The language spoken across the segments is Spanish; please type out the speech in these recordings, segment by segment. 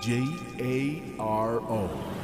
J A R O.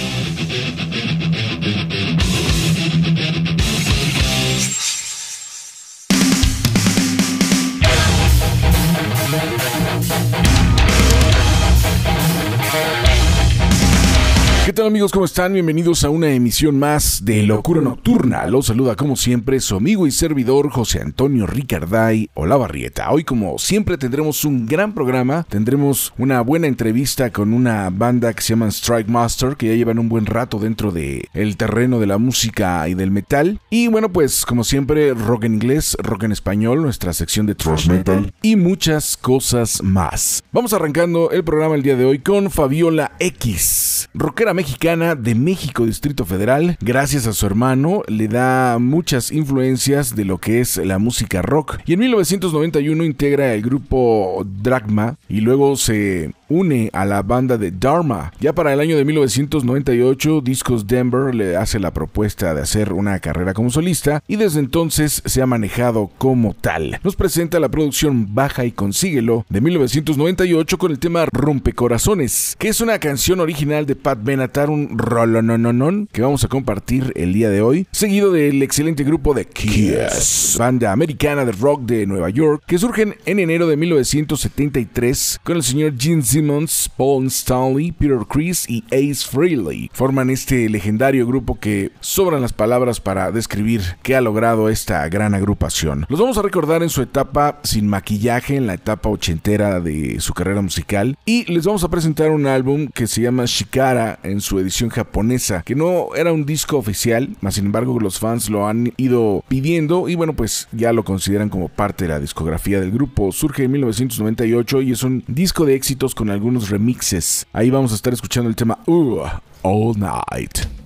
¿Qué tal amigos? ¿Cómo están? Bienvenidos a una emisión más de Locura Nocturna. Los saluda como siempre su amigo y servidor José Antonio Ricarday Olavarrieta. Hoy como siempre tendremos un gran programa, tendremos una buena entrevista con una banda que se llama Strike Master, que ya llevan un buen rato dentro del el terreno de la música y del metal. Y bueno, pues como siempre, rock en inglés, rock en español, nuestra sección de thrash metal y muchas cosas más. Vamos arrancando el programa el día de hoy con Fabiola X, rockera mexicana de México, Distrito Federal. Gracias a su hermano, le da muchas influencias de lo que es la música rock. Y en 1991 integra el grupo Dragma y luego se une a la banda de Dharma. Ya para el año de 1998, Discos Denver le hace la propuesta de hacer una carrera como solista y desde entonces se ha manejado como tal. Nos presenta la producción Baja y Consíguelo de 1998 con el tema Rompecorazones, que es una canción original de Pat Benatar, un rolonononon que vamos a compartir el día de hoy, seguido del excelente grupo de Kiss, banda americana de rock de Nueva York, que surgen en enero de 1973 con el señor Gene Simmons, Paul Stanley, Peter Chris y Ace Frehley. Forman este legendario grupo que sobran las palabras para describir qué ha logrado esta gran agrupación. Los vamos a recordar en su etapa sin maquillaje, en la etapa ochentera de su carrera musical, y les vamos a presentar un álbum que se llama Shikara en su edición japonesa, que no era un disco oficial, más sin embargo los fans lo han ido pidiendo y bueno pues ya lo consideran como parte de la discografía del grupo. Surge en 1998 y es un disco de éxitos con algunos remixes. Ahí vamos a estar escuchando el tema uh, All Night.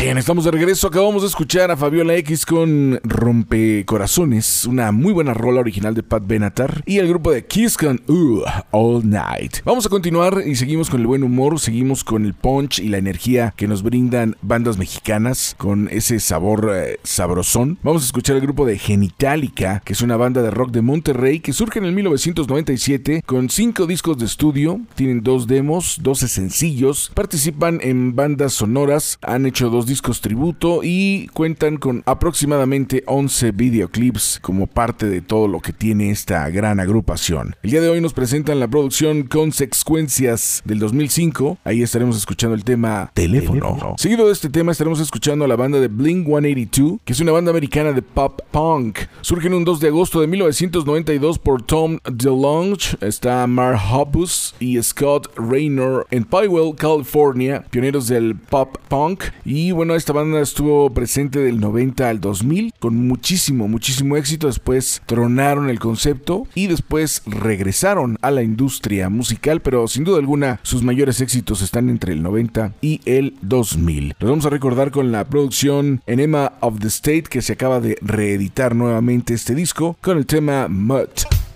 Bien, estamos de regreso. Acabamos de escuchar a Fabiola X con Rompecorazones, es una muy buena rola original de Pat Benatar y el grupo de Kiss con uh, All Night. Vamos a continuar y seguimos con el buen humor, seguimos con el punch y la energía que nos brindan bandas mexicanas con ese sabor eh, sabrosón. Vamos a escuchar el grupo de Genitalica, que es una banda de rock de Monterrey que surge en el 1997 con cinco discos de estudio, tienen dos demos, 12 sencillos, participan en bandas sonoras, han hecho dos discos tributo y cuentan con aproximadamente 11 videoclips como parte de todo lo que tiene esta gran agrupación. El día de hoy nos presentan la producción Consecuencias del 2005. Ahí estaremos escuchando el tema Teléfono. Seguido de este tema estaremos escuchando a la banda de Blink 182, que es una banda americana de pop punk. Surge en un 2 de agosto de 1992 por Tom DeLonge. Está Mark Hoppus y Scott Raynor en Pywell, California, pioneros del pop punk. Y bueno, esta banda estuvo presente del 90 al 2000 con muchísimo, muchísimo éxito después tronaron el concepto y después regresaron a la industria musical, pero sin duda alguna sus mayores éxitos están entre el 90 y el 2000. Los vamos a recordar con la producción Enema of the State que se acaba de reeditar nuevamente este disco con el tema Mutt.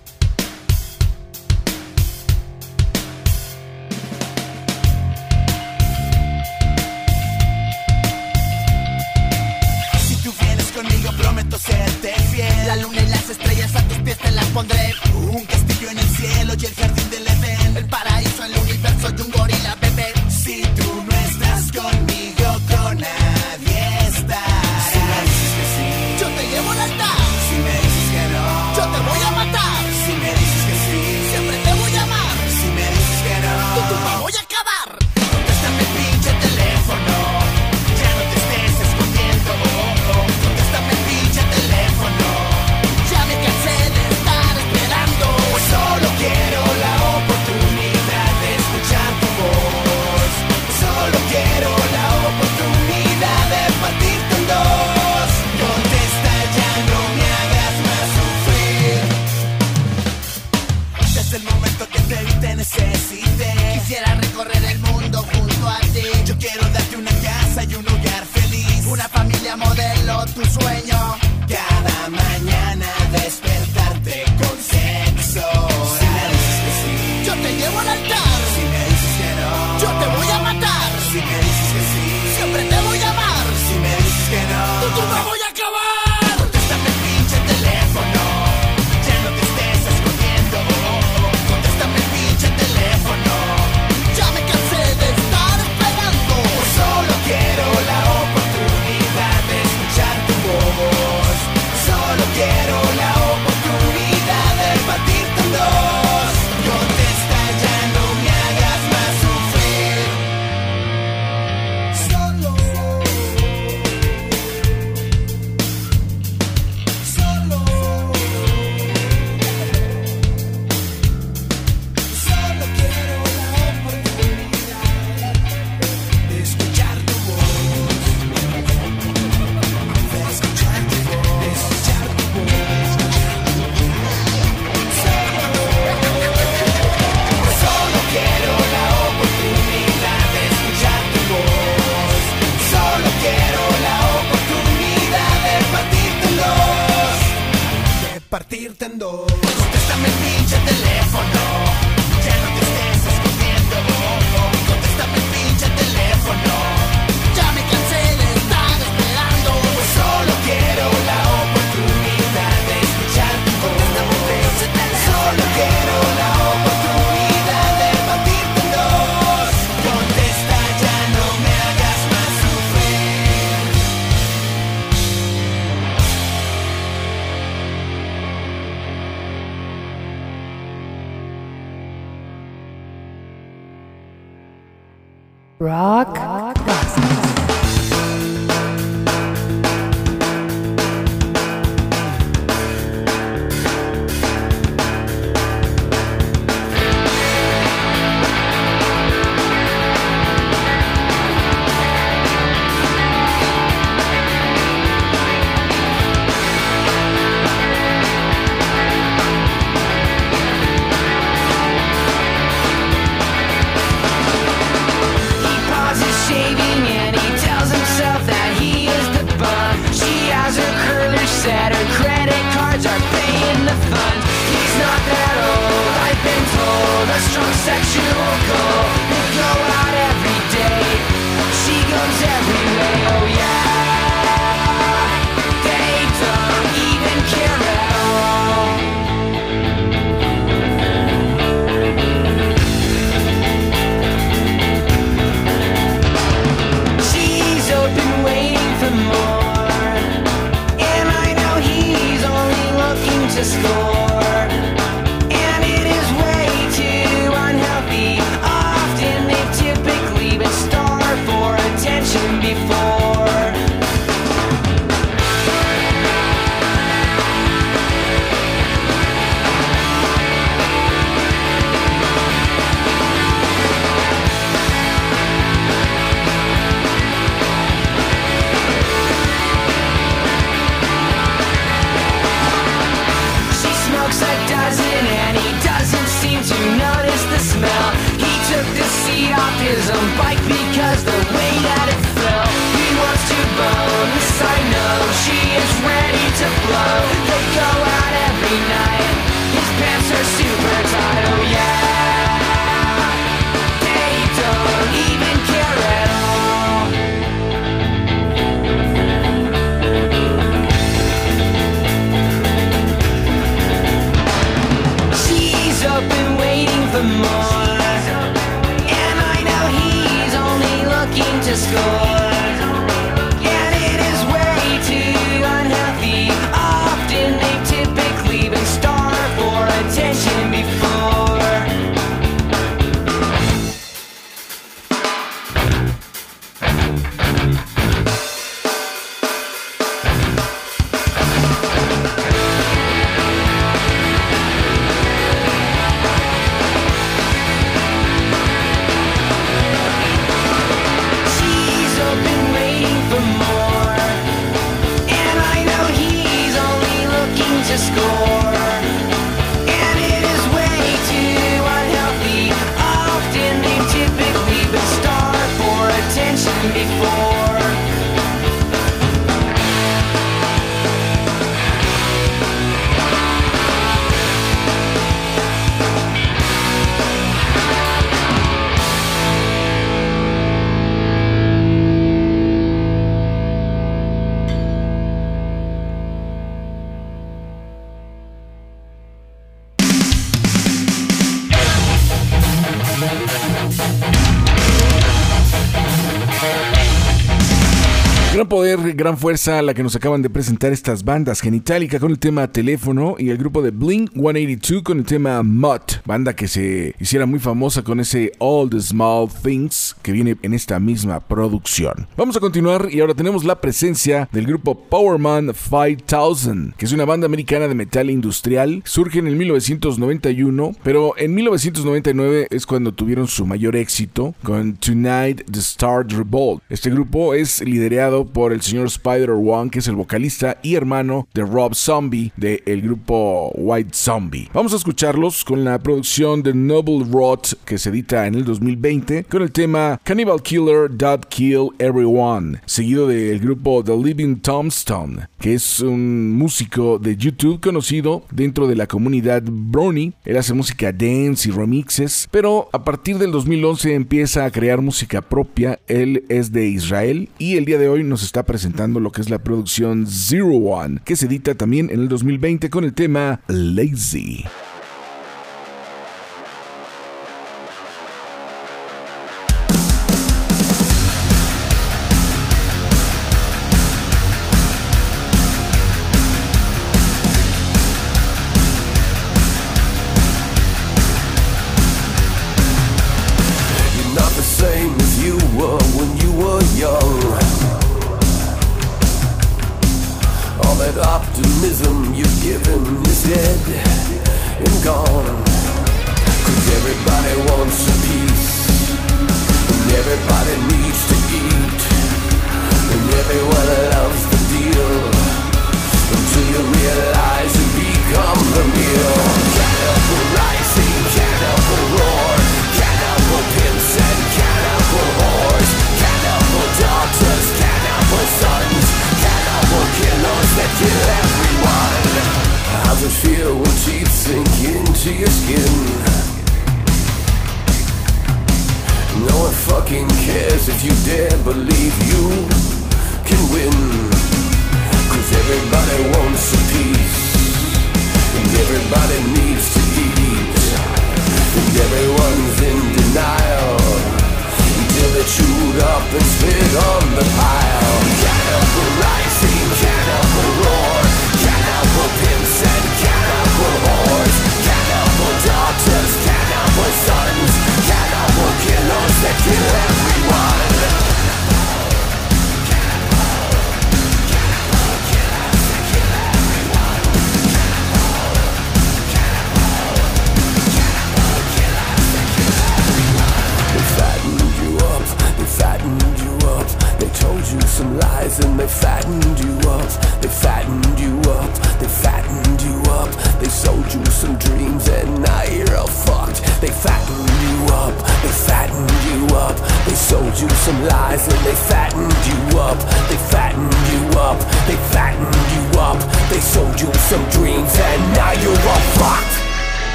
Gran fuerza la que nos acaban de presentar estas bandas. Genitalica con el tema Teléfono y el grupo de Blink 182 con el tema Mutt. Banda que se hiciera muy famosa con ese All the Small Things que viene en esta misma producción. Vamos a continuar y ahora tenemos la presencia del grupo Powerman 5000, que es una banda americana de metal industrial. Surge en el 1991, pero en 1999 es cuando tuvieron su mayor éxito con Tonight the Star Revolt. Este grupo es liderado por el señor Spider One, que es el vocalista y hermano de Rob Zombie del grupo White Zombie. Vamos a escucharlos con la producción de Noble Rot que se edita en el 2020 con el tema Cannibal Killer Dot Kill Everyone, seguido del grupo The Living Tombstone, que es un músico de YouTube conocido dentro de la comunidad Brony. Él hace música dance y remixes, pero a partir del 2011 empieza a crear música propia. Él es de Israel y el día de hoy nos está presentando lo que es la producción Zero One, que se edita también en el 2020 con el tema Lazy.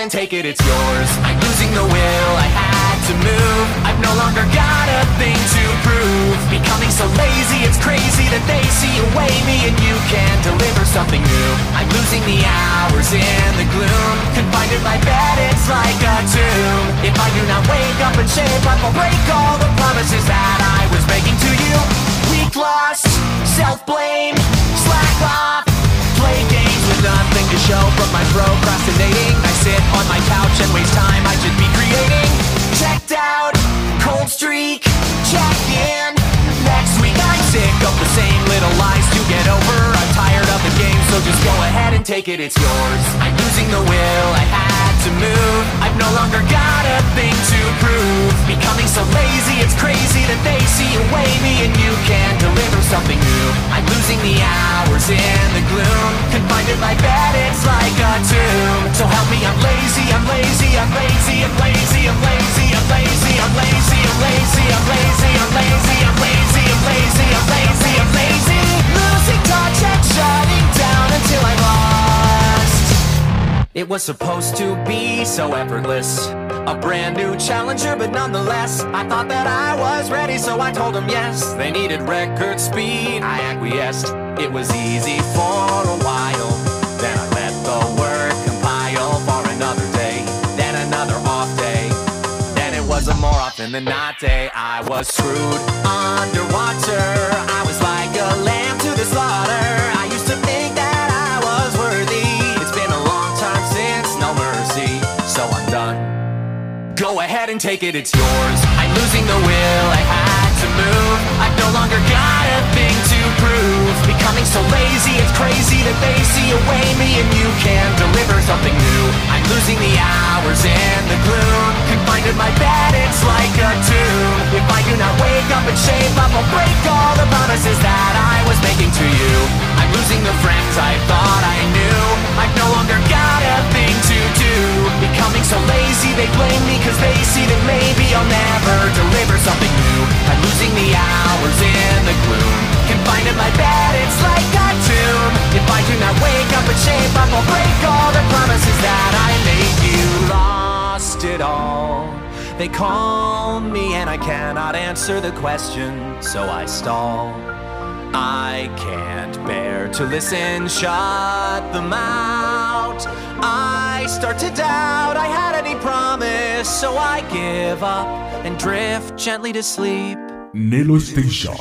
And take it. It's yours. I'm losing the will. I had to move. I've no longer got a thing to prove. Becoming so lazy, it's crazy that they see away me and you can deliver something new. I'm losing the hours in the gloom. Confined in my bed, it's like a tomb. If I do not wake up and shape up, I'll break all the promises that I was making to you. Weak lost, self-blame, slack off. Play games with nothing to show from my procrastinating. I sit on my couch and waste time I should be creating. Checked out, cold streak, check in. Next week I'm sick of the same little lies to get over. I'm tired of the game, so just go ahead and take it, it's yours. I'm losing the will, I had to move. I've no longer got a thing to prove. Becoming so lazy, it's crazy that they see away me and you can deliver something new. I'm losing the hours in the gloom. Confined in my bed, it's like a tomb. So help me, I'm lazy, I'm lazy, I'm lazy, I'm lazy, I'm lazy, I'm lazy, I'm lazy, I'm lazy, I'm lazy, I'm lazy, I'm lazy, I'm lazy, I'm lazy, I'm lazy. Losing touch and shutting down until I'm lost. It was supposed to be so effortless. A brand new challenger, but nonetheless, I thought that I was ready, so I told them yes. They needed record speed, I acquiesced. It was easy for a while. Then I let the work compile for another day, then another off day. Then it was a more often than not day. I was screwed underwater. I was like a lamb to the slaughter. I used to think that so I'm done. Go ahead and take it, it's yours. I'm losing the will, I had to move. I've no longer got a thing to prove. Becoming so lazy, it's crazy that they see away me and you can deliver something new. I'm losing the hours in the gloom. Confined in my bed, it's like a tomb. If I do not wake up and shape up, I'll break all the promises that I was making to you. I'm losing the friends I thought I knew. I've no longer do. Becoming so lazy, they blame me cause they see that maybe I'll never deliver something new. I'm losing the hours in the gloom. Confined in my bed, it's like a tomb. If I do not wake up and shape up, I'll break all the promises that I made you. Lost it all. They call me and I cannot answer the question, so I stall. I can't bear to listen, shut them out. I start to doubt I had any promise, so I give up and drift gently to sleep. Nelo Station.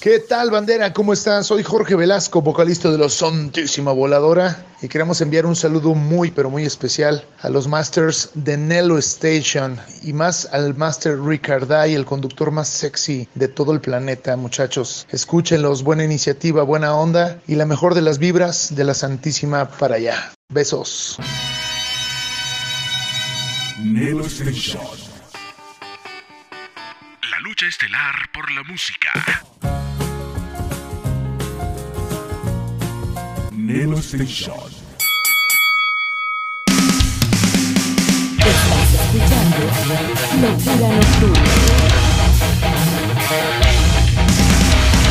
¿Qué tal, bandera? ¿Cómo están? Soy Jorge Velasco, vocalista de los Santísima Voladora, y queremos enviar un saludo muy, pero muy especial a los masters de Nelo Station y más al master Ricarday, el conductor más sexy de todo el planeta, muchachos. Escúchenlos, buena iniciativa, buena onda y la mejor de las vibras de la Santísima para allá. Besos. Nelo Station. La lucha estelar por la música. Nelo Station. Estás escuchando Locura Nocturna.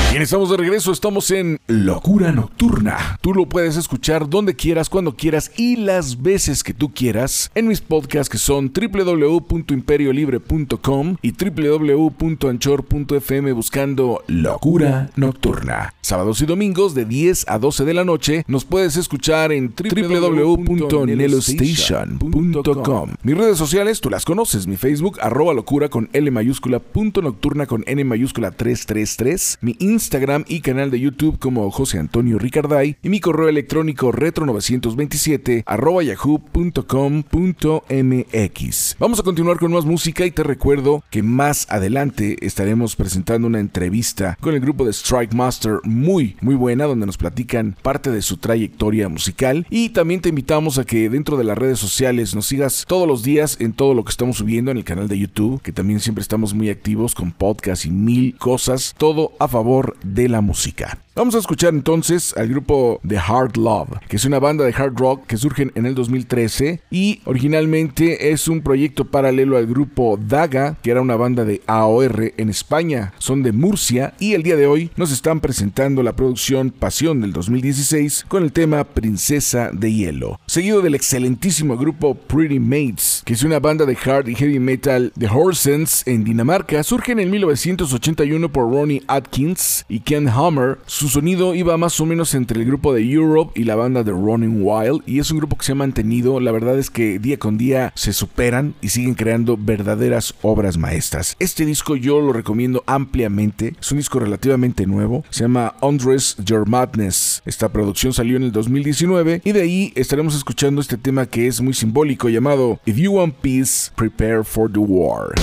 Bien, estamos de regreso, estamos en Locura Nocturna. Tú lo puedes escuchar donde quieras, cuando quieras y las veces que tú quieras en mis podcasts que son www.imperiolibre.com y www.anchor.fm buscando Locura Nocturna. Sábados y domingos de 10 a 12 de la noche nos puedes escuchar en www.nelostation.com. Mis redes sociales tú las conoces, mi Facebook arroba locura con L mayúscula punto nocturna con N mayúscula 333, mi Instagram y canal de YouTube como José Antonio Ricarday y mi correo electrónico retro927 arroba yahoo.com.mx. Vamos a continuar con más música y te recuerdo que más adelante estaremos presentando una entrevista con el grupo de Strike Master muy muy buena donde nos platican parte de su trayectoria musical y también te invitamos a que dentro de las redes sociales nos sigas todos los días en todo lo que estamos subiendo en el canal de YouTube que también siempre estamos muy activos con podcast y mil cosas todo a favor de la música. Vamos a escuchar entonces al grupo The Hard Love, que es una banda de hard rock que surgen en el 2013 y originalmente es un proyecto paralelo al grupo Daga, que era una banda de AOR en España. Son de Murcia y el día de hoy nos están presentando la producción Pasión del 2016 con el tema Princesa de Hielo, seguido del excelentísimo grupo Pretty Mates, que es una banda de hard y heavy metal de Horsens en Dinamarca. Surge en el 1981 por Ronnie Atkins y Ken Hammer. Su sonido iba más o menos entre el grupo de Europe y la banda de Running Wild y es un grupo que se ha mantenido, la verdad es que día con día se superan y siguen creando verdaderas obras maestras. Este disco yo lo recomiendo ampliamente, es un disco relativamente nuevo, se llama Undress Your Madness. Esta producción salió en el 2019 y de ahí estaremos escuchando este tema que es muy simbólico llamado If You Want Peace, Prepare for the War.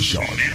Station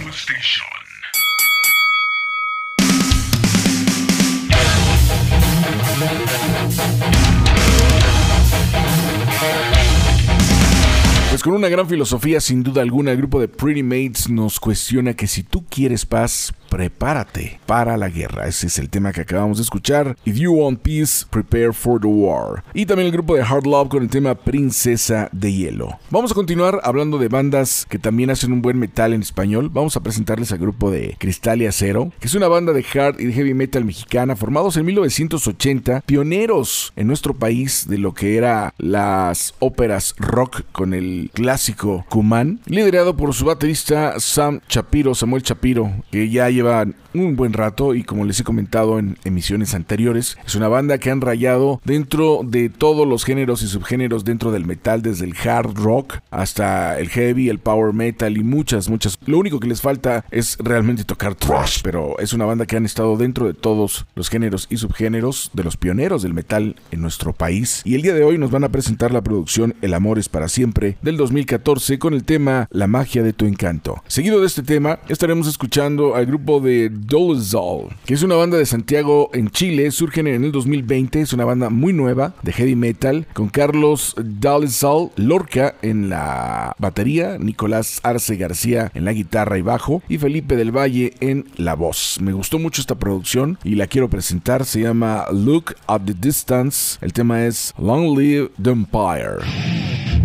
gran filosofía, sin duda alguna, el grupo de Pretty Mates nos cuestiona que si tú quieres paz, prepárate para la guerra. Ese es el tema que acabamos de escuchar. If you want peace, prepare for the war. Y también el grupo de Hard Love con el tema Princesa de Hielo. Vamos a continuar hablando de bandas que también hacen un buen metal en español. Vamos a presentarles al grupo de Cristal y Acero, que es una banda de hard y heavy metal mexicana formados en 1980, pioneros en nuestro país de lo que era las óperas rock con el clásico Kuman, liderado por su baterista Sam Chapiro, Samuel Chapiro, que ya lleva un buen rato y como les he comentado en emisiones anteriores, es una banda que han rayado dentro de todos los géneros y subgéneros dentro del metal, desde el hard rock hasta el heavy, el power metal y muchas, muchas. Lo único que les falta es realmente tocar thrash, pero es una banda que han estado dentro de todos los géneros y subgéneros de los pioneros del metal en nuestro país. Y el día de hoy nos van a presentar la producción El amor es para siempre del 2014 con el tema La magia de tu encanto. Seguido de este tema, estaremos escuchando al grupo de Dolezal, que es una banda de Santiago en Chile, surgen en el 2020, es una banda muy nueva de heavy metal con Carlos Dolezal Lorca en la batería, Nicolás Arce García en la guitarra y bajo y Felipe del Valle en la voz. Me gustó mucho esta producción y la quiero presentar, se llama Look at the Distance, el tema es Long Live the Empire.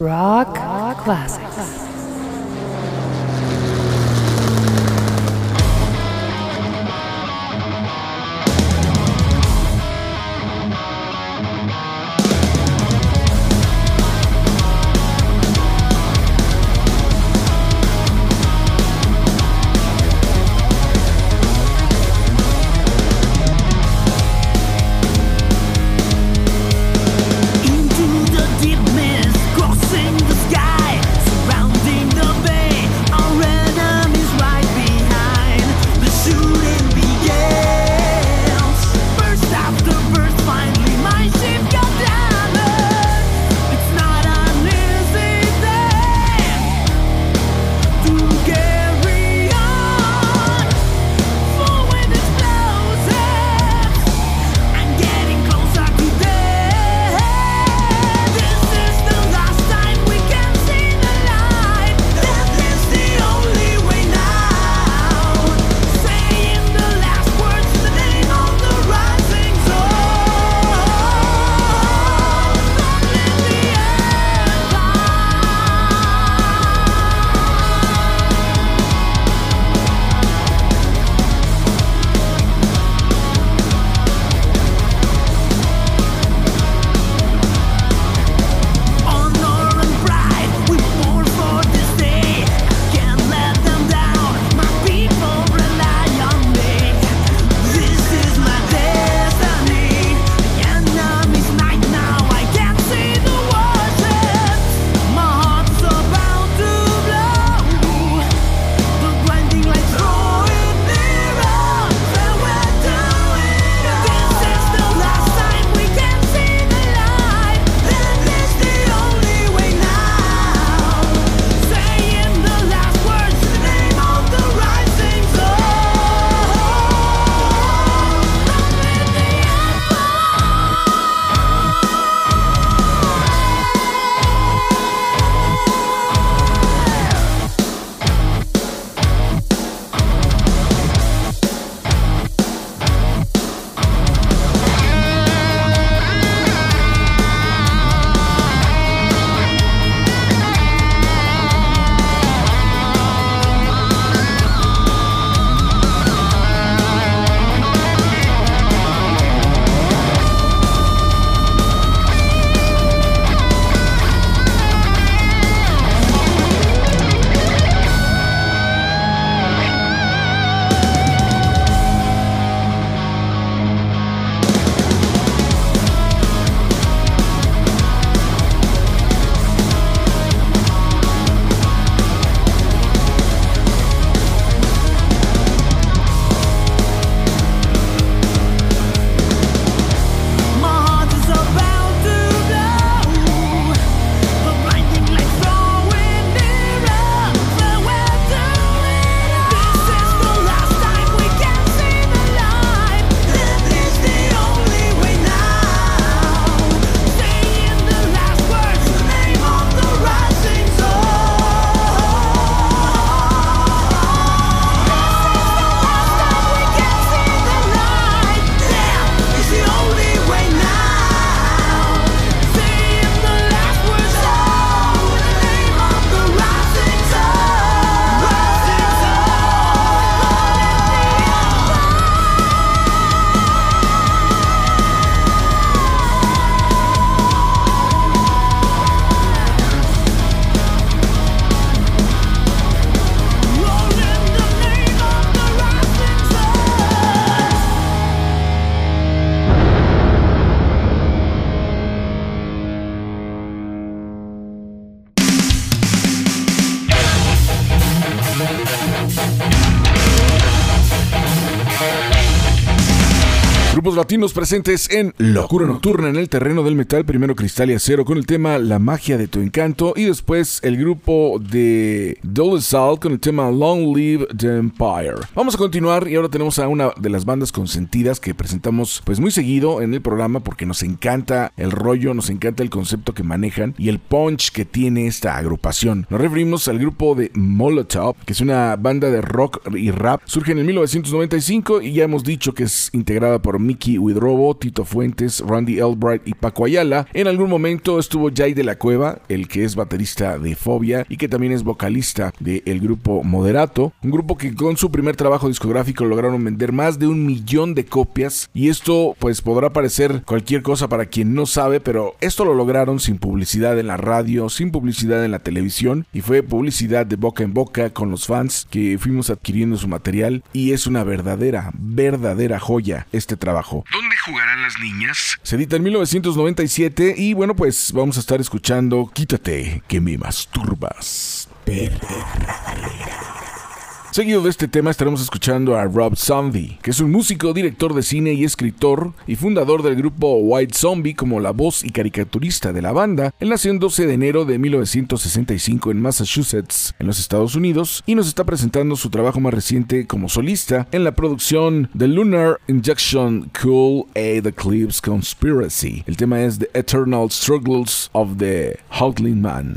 Rock Classics. grupos latinos presentes en Locura Nocturna en el terreno del metal. Primero Cristal y Acero con el tema La magia de tu encanto. Y después el grupo de Dolezal con el tema Long Live the Empire. Vamos a continuar y ahora tenemos a una de las bandas consentidas que presentamos pues muy seguido en el programa porque nos encanta el rollo, nos encanta el concepto que manejan y el punch que tiene esta agrupación. Nos referimos al grupo de Molotov, que es una banda de rock y rap. Surge en el 1995 y ya hemos dicho que es integrada por Mickey Widrobo, Tito Fuentes, Randy Albright y Paco Ayala. En algún momento estuvo Jay de la Cueva, el que es baterista de Fobia y que también es vocalista del grupo Moderato. Un grupo que con su primer trabajo discográfico lograron vender más de un millón de copias. Y esto pues podrá parecer cualquier cosa para quien no sabe, pero esto lo lograron sin publicidad en la radio, sin publicidad en la televisión y fue publicidad de boca en boca con los fans que fuimos adquiriendo su material y es una verdadera, verdadera joya este trabajo. ¿Dónde jugarán las niñas? Se edita en 1997 y bueno pues vamos a estar escuchando Quítate que me masturbas. Seguido de este tema estaremos escuchando a Rob Zombie, que es un músico, director de cine y escritor y fundador del grupo White Zombie como la voz y caricaturista de la banda. Él nació el 12 de enero de 1965 en Massachusetts, en los Estados Unidos, y nos está presentando su trabajo más reciente como solista en la producción The Lunar Injection Cool A The Eclipse Conspiracy. El tema es The Eternal Struggles of the Howling Man.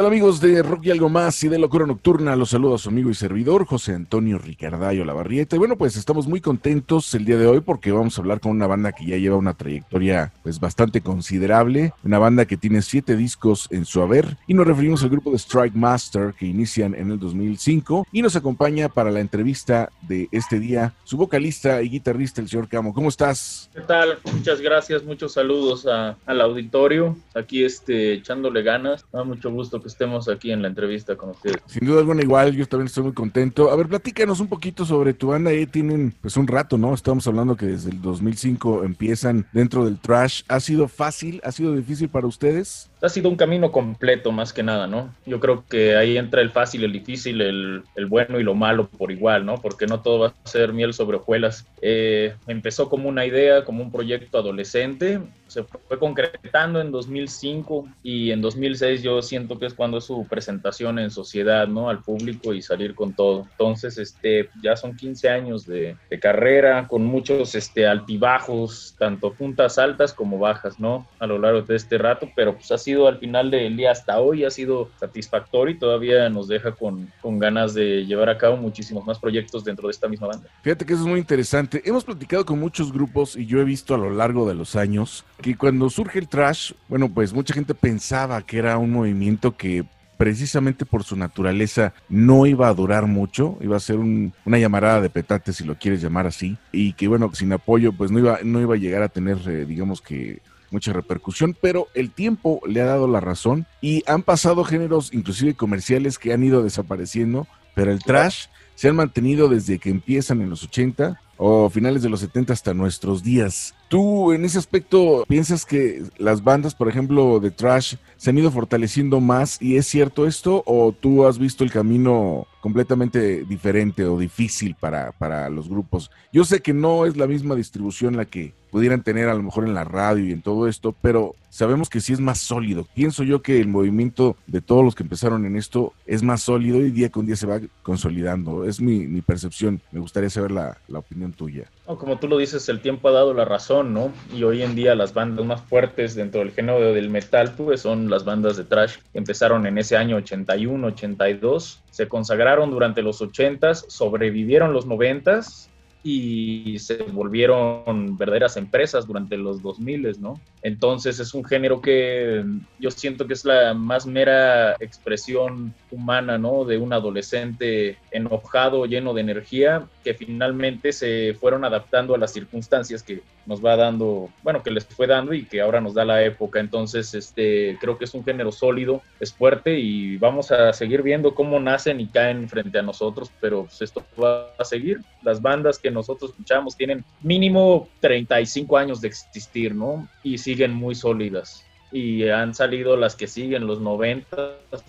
Tal amigos de Rock y Algo Más y de Locura Nocturna? Los saluda su amigo y servidor José Antonio Ricardayo Lavarrieta. Y bueno, pues estamos muy contentos el día de hoy porque vamos a hablar con una banda que ya lleva una trayectoria pues bastante considerable. Una banda que tiene siete discos en su haber. Y nos referimos al grupo de Strike Master que inician en el 2005. Y nos acompaña para la entrevista de este día su vocalista y guitarrista, el señor Camo. ¿Cómo estás? ¿Qué tal? Muchas gracias, muchos saludos a- al auditorio. Aquí este, echándole ganas. Da mucho gusto que estemos aquí en la entrevista con ustedes. Sin duda alguna igual, yo también estoy muy contento. A ver, platícanos un poquito sobre tu banda. Ya tienen pues un rato, ¿no? Estamos hablando que desde el 2005 empiezan dentro del trash. ¿Ha sido fácil? ¿Ha sido difícil para ustedes? Ha sido un camino completo más que nada, ¿no? Yo creo que ahí entra el fácil, el difícil, el, el bueno y lo malo por igual, ¿no? Porque no todo va a ser miel sobre hojuelas. Eh, empezó como una idea, como un proyecto adolescente, se fue concretando en 2005 y en 2006 yo siento que es cuando es su presentación en sociedad, ¿no? Al público y salir con todo. Entonces, este, ya son 15 años de, de carrera con muchos este, altibajos, tanto puntas altas como bajas, ¿no? A lo largo de este rato, pero pues ha sido al final del día hasta hoy, ha sido satisfactorio y todavía nos deja con, con ganas de llevar a cabo muchísimos más proyectos dentro de esta misma banda. Fíjate que eso es muy interesante. Hemos platicado con muchos grupos y yo he visto a lo largo de los años que cuando surge el trash, bueno, pues mucha gente pensaba que era un movimiento que precisamente por su naturaleza no iba a durar mucho, iba a ser un- una llamarada de petate si lo quieres llamar así, y que bueno, sin apoyo pues no iba, no iba a llegar a tener, eh, digamos que mucha repercusión, pero el tiempo le ha dado la razón y han pasado géneros inclusive comerciales que han ido desapareciendo, pero el trash se han mantenido desde que empiezan en los 80 o finales de los 70 hasta nuestros días. ¿Tú en ese aspecto piensas que las bandas, por ejemplo, de trash se han ido fortaleciendo más y es cierto esto o tú has visto el camino completamente diferente o difícil para, para los grupos? Yo sé que no es la misma distribución la que pudieran tener a lo mejor en la radio y en todo esto, pero sabemos que sí es más sólido. Pienso yo que el movimiento de todos los que empezaron en esto es más sólido y día con día se va consolidando. Es mi, mi percepción. Me gustaría saber la, la opinión tuya. Como tú lo dices, el tiempo ha dado la razón, ¿no? Y hoy en día las bandas más fuertes dentro del género del metal, pues son las bandas de trash que empezaron en ese año 81, 82, se consagraron durante los 80s, sobrevivieron los 90s y se volvieron verdaderas empresas durante los 2000, ¿no? Entonces es un género que yo siento que es la más mera expresión humana, ¿no? De un adolescente enojado, lleno de energía, que finalmente se fueron adaptando a las circunstancias que nos va dando, bueno, que les fue dando y que ahora nos da la época. Entonces, este, creo que es un género sólido, es fuerte y vamos a seguir viendo cómo nacen y caen frente a nosotros, pero pues, esto va a seguir. Las bandas que nosotros escuchamos tienen mínimo 35 años de existir, ¿no? Y siguen muy sólidas. Y han salido las que siguen, los 90, los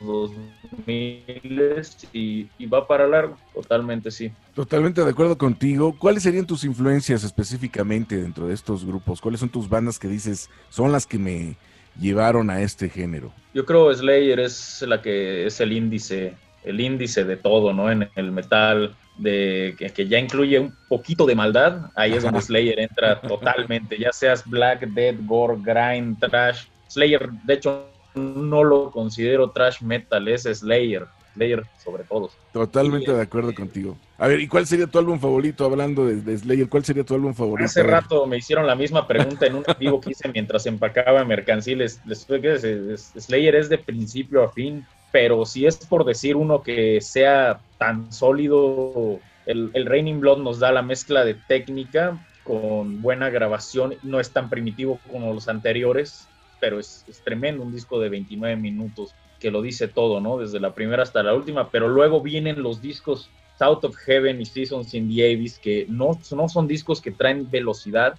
2000 y, y va para largo, totalmente sí. Totalmente de acuerdo contigo. ¿Cuáles serían tus influencias específicamente dentro de estos grupos? ¿Cuáles son tus bandas que dices son las que me llevaron a este género? Yo creo Slayer es la que es el índice, el índice de todo, ¿no? En el metal, de que, que ya incluye un poquito de maldad, ahí es donde Slayer entra totalmente, ya seas Black, Dead, Gore, Grind, Trash. Slayer, de hecho, no lo considero trash metal, es Slayer, Slayer sobre todos. Totalmente de acuerdo contigo. A ver, ¿y cuál sería tu álbum favorito hablando de, de Slayer? ¿Cuál sería tu álbum favorito? Hace rato me hicieron la misma pregunta en un vivo que hice mientras empacaba mercancía. Les, Slayer es de principio a fin, pero si es por decir uno que sea tan sólido, el, el Raining Blood nos da la mezcla de técnica con buena grabación. No es tan primitivo como los anteriores, pero es, es tremendo, un disco de 29 minutos que lo dice todo, ¿no? Desde la primera hasta la última, pero luego vienen los discos South of Heaven y Seasons in the Abyss, que no, no son discos que traen velocidad,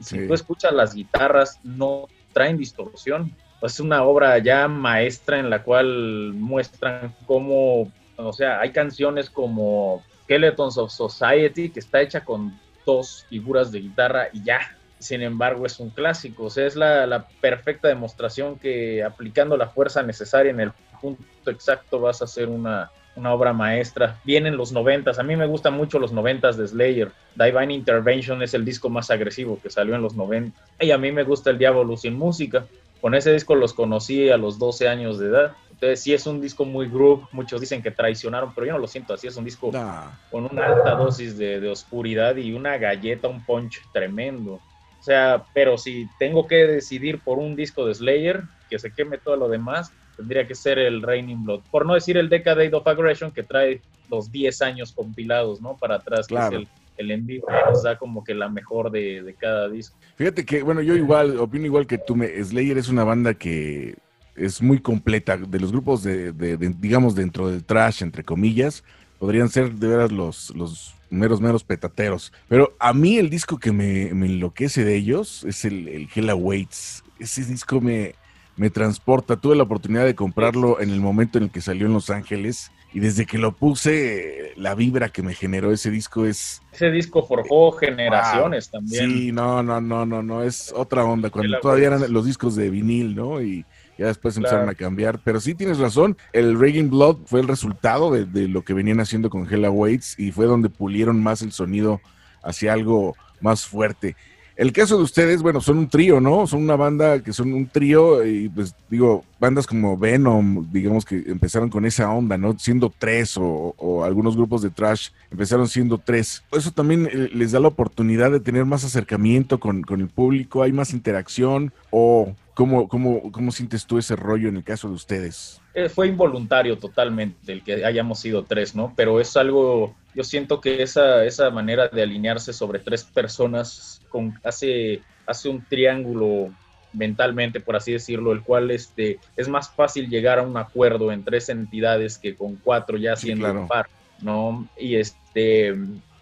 Si Sí. tú escuchas las guitarras, no traen distorsión. Es una obra ya maestra en la cual muestran cómo, o sea, hay canciones como Skeletons of Society, que está hecha con dos figuras de guitarra y ya. Sin embargo, es un clásico. O sea, es la, perfecta demostración que aplicando la fuerza necesaria en el punto exacto vas a hacer una, una obra maestra. Vienen los noventas. A mí me gustan mucho los noventas de Slayer. Divine Intervention es el disco más agresivo que salió en los 90. Y a mí me gusta el Diablo sin música. Con ese disco los conocí a los 12 años de edad. Entonces sí es un disco muy groove. Muchos dicen que traicionaron, pero yo no lo siento así. Es un disco Nah. con una alta dosis de, de oscuridad y una galleta, un punch tremendo. O sea, pero si tengo que decidir por un disco de Slayer, que se queme todo lo demás, tendría que ser el Raining Blood. Por no decir el Decade of Aggression, que trae los 10 años compilados, ¿no? Para atrás, Claro. que es el, el en vivo, nos da como que la mejor de, de cada disco. Fíjate que, bueno, yo igual, opino igual que tú, Slayer es una banda que es muy completa, de los grupos de, de- de, digamos, dentro del trash, entre comillas, podrían ser de veras los, los meros, meros petateros. Pero a mí el disco que me, me enloquece de ellos es el, el Hell Awaits. Ese disco me, me transporta. Tuve la oportunidad de comprarlo en el momento en el que salió en Los Ángeles y desde que lo puse, la vibra que me generó ese disco es... Ese disco forjó generaciones Wow. también. Sí, no, no, no, no, no, es otra onda. Cuando todavía eran los discos de vinil, ¿no? Y ya después Claro. empezaron a cambiar. Pero sí tienes razón, el Raging Blood fue el resultado de, de lo que venían haciendo con Hella Waits y fue donde pulieron más el sonido hacia algo más fuerte. El caso de ustedes, bueno, son un trío, ¿no? Son una banda que son un trío y pues digo, bandas como Venom, digamos que empezaron con esa onda, ¿no? Siendo tres o, o algunos grupos de trash empezaron siendo tres. Eso también eh, les da la oportunidad de tener más acercamiento con, con el público, hay más interacción o cómo, cómo, cómo sientes tú ese rollo en el caso de ustedes. Eh, fue involuntario totalmente el que hayamos sido tres, ¿no? Pero es algo, yo siento que esa, esa manera de alinearse sobre tres personas con, hace, hace un triángulo mentalmente, por así decirlo, el cual este, es más fácil llegar a un acuerdo en tres entidades que con cuatro ya Sí, siendo claro. un par, ¿no? Y este,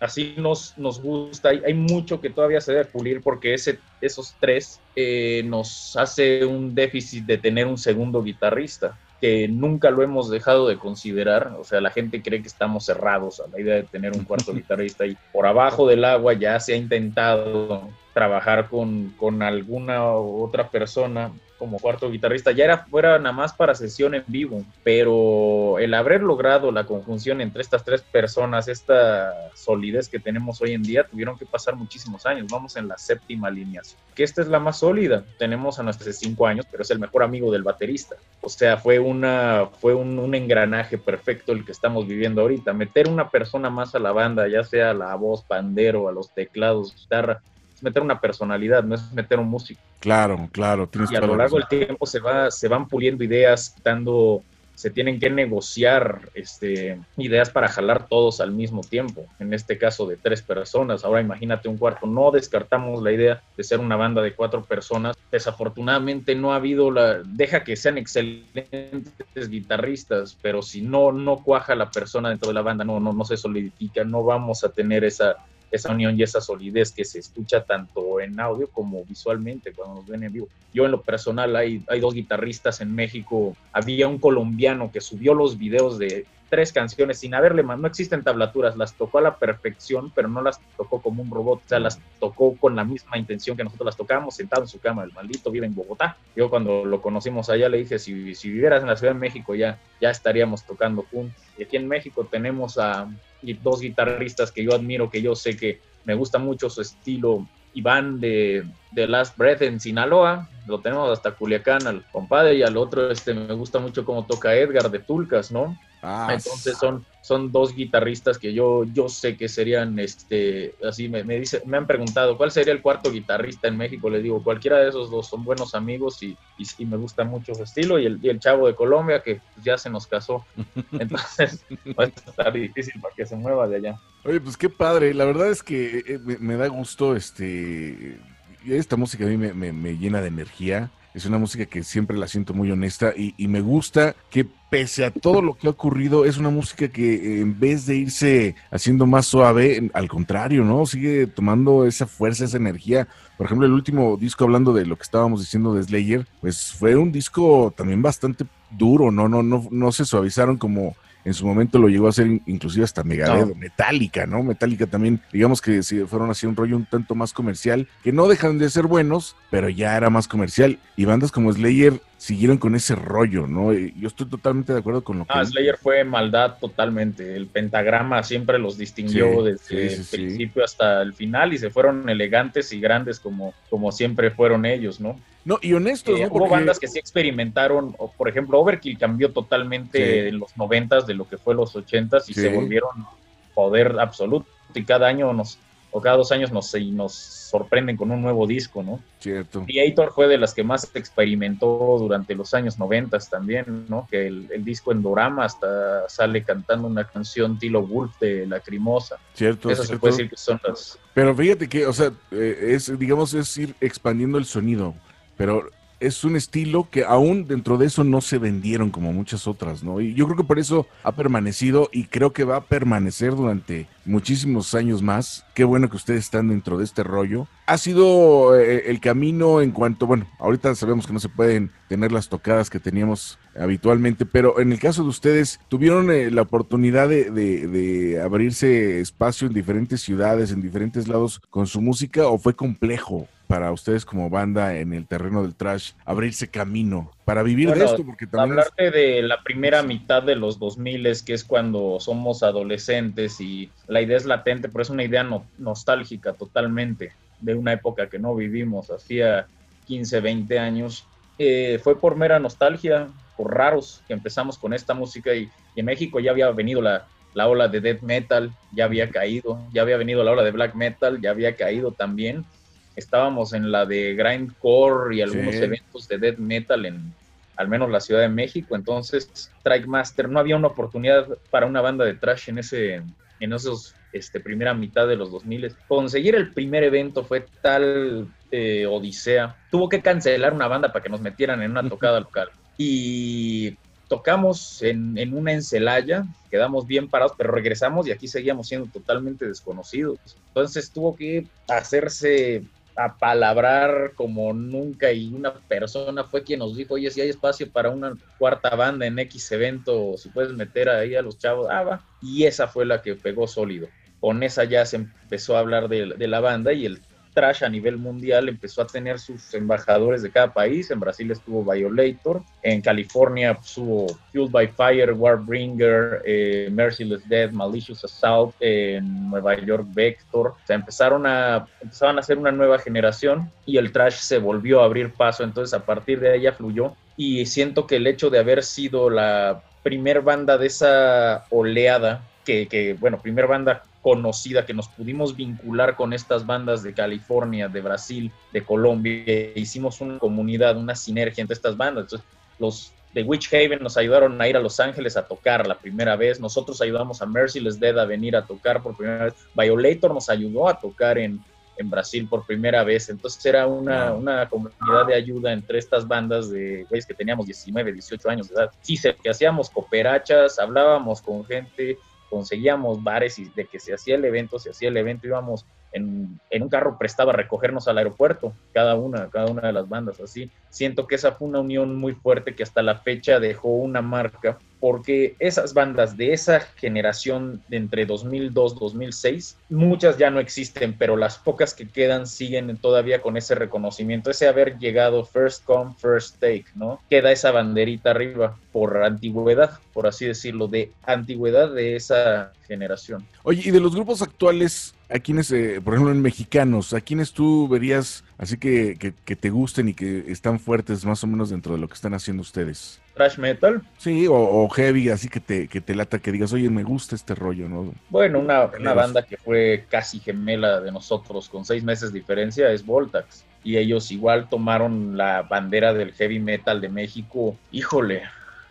así nos, nos gusta, hay, hay mucho que todavía se debe pulir porque ese, esos tres eh, nos hace un déficit de tener un segundo guitarrista que nunca lo hemos dejado de considerar, o sea, la gente cree que estamos cerrados a la idea de tener un cuarto guitarrista y por abajo del agua ya se ha intentado trabajar con, con alguna otra persona como cuarto guitarrista, ya era fuera nada más para sesión en vivo, pero el haber logrado la conjunción entre estas tres personas, esta solidez que tenemos hoy en día, tuvieron que pasar muchísimos años, vamos en la séptima alineación, que esta es la más sólida, tenemos a nuestros cinco años, pero es el mejor amigo del baterista, o sea, fue, una, fue un, un engranaje perfecto el que estamos viviendo ahorita, meter una persona más a la banda, ya sea la voz, pandero, a los teclados, guitarra, meter una personalidad, no es meter un músico. Claro, claro, tienes y a lo la largo del tiempo se va se van puliendo ideas dando se tienen que negociar este, ideas para jalar todos al mismo tiempo. En este caso de tres personas. Ahora imagínate un cuarto. No descartamos la idea de ser una banda de cuatro personas. Desafortunadamente no ha habido la deja que sean excelentes guitarristas pero si no no cuaja la persona dentro de la banda no no no se solidifica no vamos a tener esa esa unión y esa solidez que se escucha tanto en audio como visualmente cuando nos ven en vivo. Yo en lo personal hay, hay dos guitarristas en México, había un colombiano que subió los videos de tres canciones sin haberle más, no existen tablaturas, las tocó a la perfección, pero no las tocó como un robot, o sea, las tocó con la misma intención que nosotros las tocábamos sentado en su cama, el maldito vive en Bogotá. Yo cuando lo conocimos allá le dije, si, si vivieras en la Ciudad de México ya, ya estaríamos tocando juntos. Y aquí en México tenemos a dos guitarristas que yo admiro, que yo sé que me gusta mucho su estilo. Iván de, de Last Breath en Sinaloa, lo tenemos hasta Culiacán al compadre, y al otro este, me gusta mucho cómo toca Edgar de Tulcas, ¿no? Ah, Entonces son, son dos guitarristas que yo, yo sé que serían, este, así me, me, dice, me han preguntado cuál sería el cuarto guitarrista en México. Les digo, cualquiera de esos dos son buenos amigos y, y, y me gusta mucho su estilo. Y el, y el chavo de Colombia que pues, ya se nos casó. Entonces va a estar difícil para que se mueva de allá. Oye, pues qué padre. La verdad es que eh, me, me da gusto este. Esta música a mí me- me llena de energía. Es una música que siempre la siento muy honesta y, me gusta que pese a todo lo que ha ocurrido, es una música que eh, en vez de irse haciendo más suave, al contrario, ¿no? Sigue tomando esa fuerza, esa energía. Por ejemplo, el último disco, hablando de lo que estábamos diciendo de Slayer, pues fue un disco también bastante duro, ¿no? No, no, no se suavizaron como en su momento lo llegó a hacer in- inclusive hasta Megadeth, No. Metallica, ¿no? Metallica también, digamos que sí, fueron así un rollo un tanto más comercial, que no dejan de ser buenos, pero ya era más comercial. Y bandas como Slayer siguieron con ese rollo, ¿no? Yo estoy totalmente de acuerdo con lo que... Ah, Slayer fue maldad totalmente. El pentagrama siempre los distinguió Sí, desde sí, sí, el principio hasta el final y se fueron elegantes y grandes como, como siempre fueron ellos, ¿no? No, y honestos, Eh, ¿no? Hubo Porque- bandas que sí experimentaron, o, por ejemplo, Overkill cambió totalmente en los noventas de lo que fue los ochentas y se volvieron poder absoluto y cada año nos, o cada dos años nos, nos sorprenden con un nuevo disco, ¿no? Cierto. Creator fue de las que más experimentó durante los años noventas también, ¿no? Que el, el disco Endorama hasta sale cantando una canción Tilo Wolf de Lacrimosa. Cierto, Eso se puede decir que son las... Pero fíjate que, o sea, eh, es, digamos, es ir expandiendo el sonido, pero es un estilo que aún dentro de eso no se vendieron como muchas otras, ¿no? Y yo creo que por eso ha permanecido y creo que va a permanecer durante muchísimos años más. Qué bueno que ustedes están dentro de este rollo. Ha sido eh, el camino en cuanto, bueno, ahorita sabemos que no se pueden tener las tocadas que teníamos habitualmente, pero en el caso de ustedes, ¿tuvieron eh, la oportunidad de, de- de abrirse espacio en diferentes ciudades, en diferentes lados con su música o fue complejo? Para ustedes como banda en el terreno del trash, abrirse camino para vivir de esto, porque también es- Hablarte de la primera mitad de los 2000 que es cuando somos adolescentes y la idea es latente, pero es una idea no- nostálgica totalmente de una época que no vivimos, hacía 15, 20 años. Eh, fue por mera nostalgia, por raros que empezamos con esta música y, y en México ya había venido la, la ola de death metal, ya había caído, ya había venido la ola de black metal, ya había caído también. Estábamos en la de grindcore y algunos Sí. eventos de death metal en al menos la Ciudad de México. Entonces, Strikemaster, no había una oportunidad para una banda de trash en ese en esos este, primera mitad de los 2000. Conseguir el primer evento fue tal eh, odisea. Tuvo que cancelar una banda para que nos metieran en una tocada local. Y tocamos en, en una en Celaya, quedamos bien parados, pero regresamos y aquí seguíamos siendo totalmente desconocidos. Entonces tuvo que hacerse apalabrar como nunca y una persona fue quien nos dijo, oye, si hay espacio para una cuarta banda en X evento, si puedes meter ahí a los chavos, ah, va. Y esa fue la que pegó sólido. Con esa ya se empezó a hablar de, de la banda y el trash a nivel mundial empezó a tener sus embajadores de cada país. En Brasil estuvo Violator, en California estuvo Fueled by Fire, Warbringer, eh, Merciless Death, Malicious Assault, en Nueva York Vector. O empezaron a, empezaban a hacer una nueva generación y el trash se volvió a abrir paso. Entonces a partir de ya fluyó y siento que el hecho de haber sido la primer banda de esa oleada, que, que bueno, primer banda conocida que nos pudimos vincular con estas bandas de California, de Brasil, de Colombia. e Hicimos una comunidad, una sinergia entre estas bandas. Entonces, los de Witch Haven nos ayudaron a ir a Los Ángeles a tocar la primera vez. Nosotros ayudamos a Merciless Dead a venir a tocar por primera vez. Violator nos ayudó a tocar en, en Brasil por primera vez. Entonces era una, una comunidad de ayuda entre estas bandas de güeyes que teníamos 19, 18 años de edad. Sí, que hacíamos cooperachas, hablábamos con gente, conseguíamos bares y de que se hacía el evento, se hacía el evento, íbamos en, en, un carro prestado a recogernos al aeropuerto, cada una, cada una de las bandas, así. Siento que esa fue una unión muy fuerte que hasta la fecha dejó una marca, porque esas bandas de esa generación de entre 2002 2006, muchas ya no existen, pero las pocas que quedan siguen todavía con ese reconocimiento, ese haber llegado first come, first take, ¿no? Queda esa banderita arriba por antigüedad, por así decirlo, de antigüedad de esa generación. Oye, y de los grupos actuales, ¿a quienes, eh, por ejemplo, en mexicanos, a quienes tú verías así que, que, que, te gusten y que están fuertes más o menos dentro de lo que están haciendo ustedes? ¿Trash metal? Sí, o, o heavy, así que te, que te lata, que digas, oye, me gusta este rollo, ¿no? Bueno, una, una banda que fue casi gemela de nosotros, con seis meses de diferencia, es Voltax. Y ellos igual tomaron la bandera del heavy metal de México. Híjole,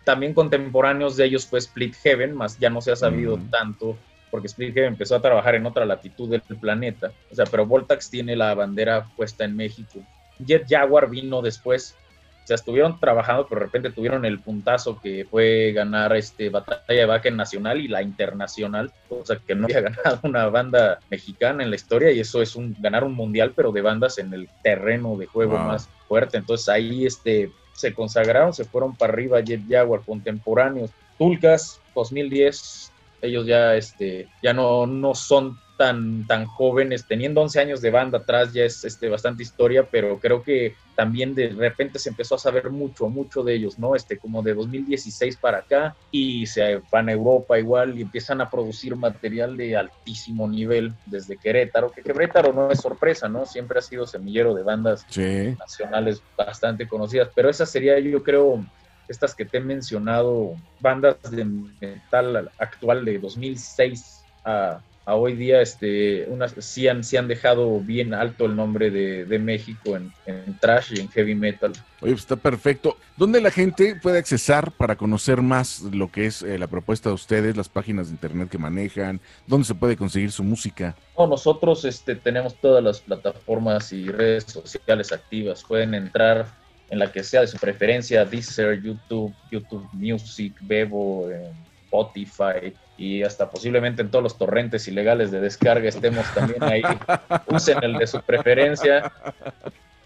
también contemporáneos de ellos fue Split Heaven, más ya no se ha sabido tanto, porque Split Heaven empezó a trabajar en otra latitud del planeta. O sea, pero Voltax tiene la bandera puesta en México. Jet Jaguar vino después, O sea, estuvieron trabajando, pero de repente tuvieron el puntazo que fue ganar este Batalla de Vaca Nacional y la Internacional, o sea, que no había ganado una banda mexicana en la historia y eso es un ganar un mundial, pero de bandas en el terreno de juego Wow. más fuerte. Entonces ahí este, se consagraron, se fueron para arriba Jet Jaguar, contemporáneos, Tulcas, 2010, ellos ya, este, ya no, no son tan, tan jóvenes, teniendo 11 años de banda atrás ya es este, bastante historia, pero creo que también de repente se empezó a saber mucho, mucho de ellos, ¿no? Este, como de 2016 para acá, y se van a Europa igual y empiezan a producir material de altísimo nivel desde Querétaro, que Querétaro no es sorpresa, ¿no? Siempre ha sido semillero de bandas Sí. nacionales bastante conocidas, pero esa sería yo creo estas que te he mencionado, bandas de metal actual de 2006 a, a hoy día, este, unas, sí, han, sí han dejado bien alto el nombre de, de México en, en trash y en heavy metal. Oye, pues está perfecto. ¿Dónde la gente puede accesar para conocer más lo que es eh, la propuesta de ustedes, las páginas de internet que manejan? ¿Dónde se puede conseguir su música? No, nosotros este, tenemos todas las plataformas y redes sociales activas. Pueden entrar en la que sea de su preferencia, Deezer, YouTube, YouTube Music, Bebo, eh, Spotify y hasta posiblemente en todos los torrentes ilegales de descarga estemos también ahí. Usen el de su preferencia.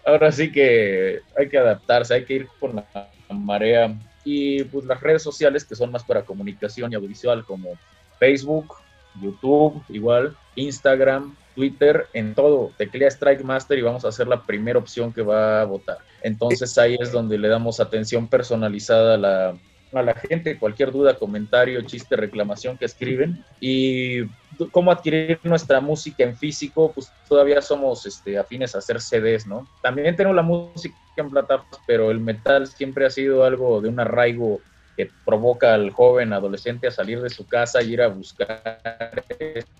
Ahora sí que hay que adaptarse, hay que ir con la marea. Y pues las redes sociales que son más para comunicación y audiovisual como Facebook, YouTube, igual, Instagram, Twitter, en todo. Teclea Strike Master y vamos a ser la primera opción que va a votar. Entonces ahí es donde le damos atención personalizada a la, a la gente, cualquier duda, comentario, chiste, reclamación que escriben. Y cómo adquirir nuestra música en físico, pues todavía somos este, afines a hacer CDs, ¿no? También tenemos la música en plataformas, pero el metal siempre ha sido algo de un arraigo que provoca al joven adolescente a salir de su casa y ir a buscar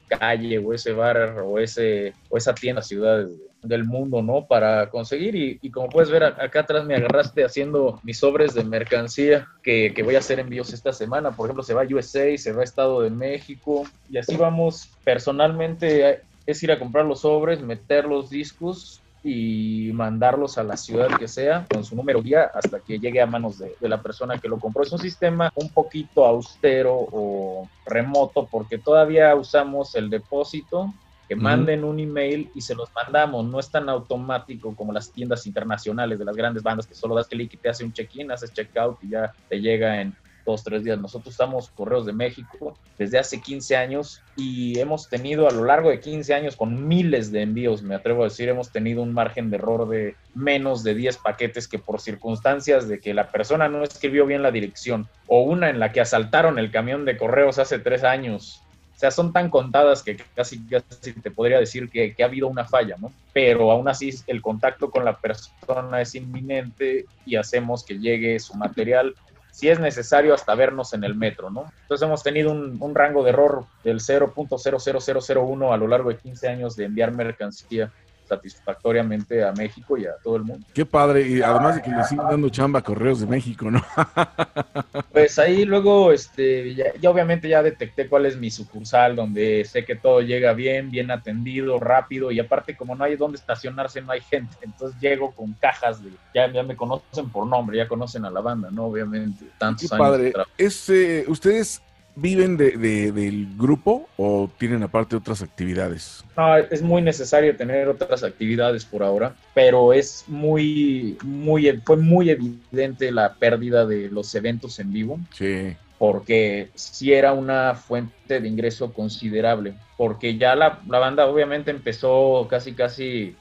calle o ese bar o ese o esa tienda ciudades del mundo, ¿no? Para conseguir y, y como puedes ver acá atrás me agarraste haciendo mis sobres de mercancía que, que voy a hacer envíos esta semana. Por ejemplo, se va a USA, se va a Estado de México y así vamos. Personalmente eh, es ir a comprar los sobres, meter los discos y mandarlos a la ciudad que sea con su número guía hasta que llegue a manos de, de la persona que lo compró. Es un sistema un poquito austero o remoto porque todavía usamos el depósito que manden un email y se los mandamos. No es tan automático como las tiendas internacionales de las grandes bandas que solo das clic y te hace un check-in, haces check-out y ya te llega en dos, tres días. Nosotros estamos Correos de México desde hace 15 años y hemos tenido a lo largo de 15 años con miles de envíos, me atrevo a decir, hemos tenido un margen de error de menos de 10 paquetes que por circunstancias de que la persona no escribió bien la dirección o una en la que asaltaron el camión de correos hace tres años. O sea, son tan contadas que casi, casi te podría decir que, que ha habido una falla, ¿no? Pero aún así el contacto con la persona es inminente y hacemos que llegue su material si es necesario hasta vernos en el metro, ¿no? Entonces hemos tenido un, un rango de error del 0.00001 a lo largo de 15 años de enviar mercancía satisfactoriamente a México y a todo el mundo. Qué padre. Y además de que le siguen dando chamba a Correos de México, ¿no? Pues ahí luego, este, ya, ya obviamente ya detecté cuál es mi sucursal, donde sé que todo llega bien, bien atendido, rápido, y aparte como no hay dónde estacionarse, no hay gente, entonces llego con cajas de, ya, ya me conocen por nombre, ya conocen a la banda, ¿no? Obviamente, tantos Qué años padre. trabajo. Es, eh, ¿Ustedes viven de, de- del grupo o tienen aparte otras actividades? No, es muy necesario tener otras actividades por ahora, pero es muy, muy, fue muy evidente la pérdida de los eventos en vivo. Sí. porque sí era una fuente de ingreso considerable, porque ya la, la banda obviamente empezó casi casi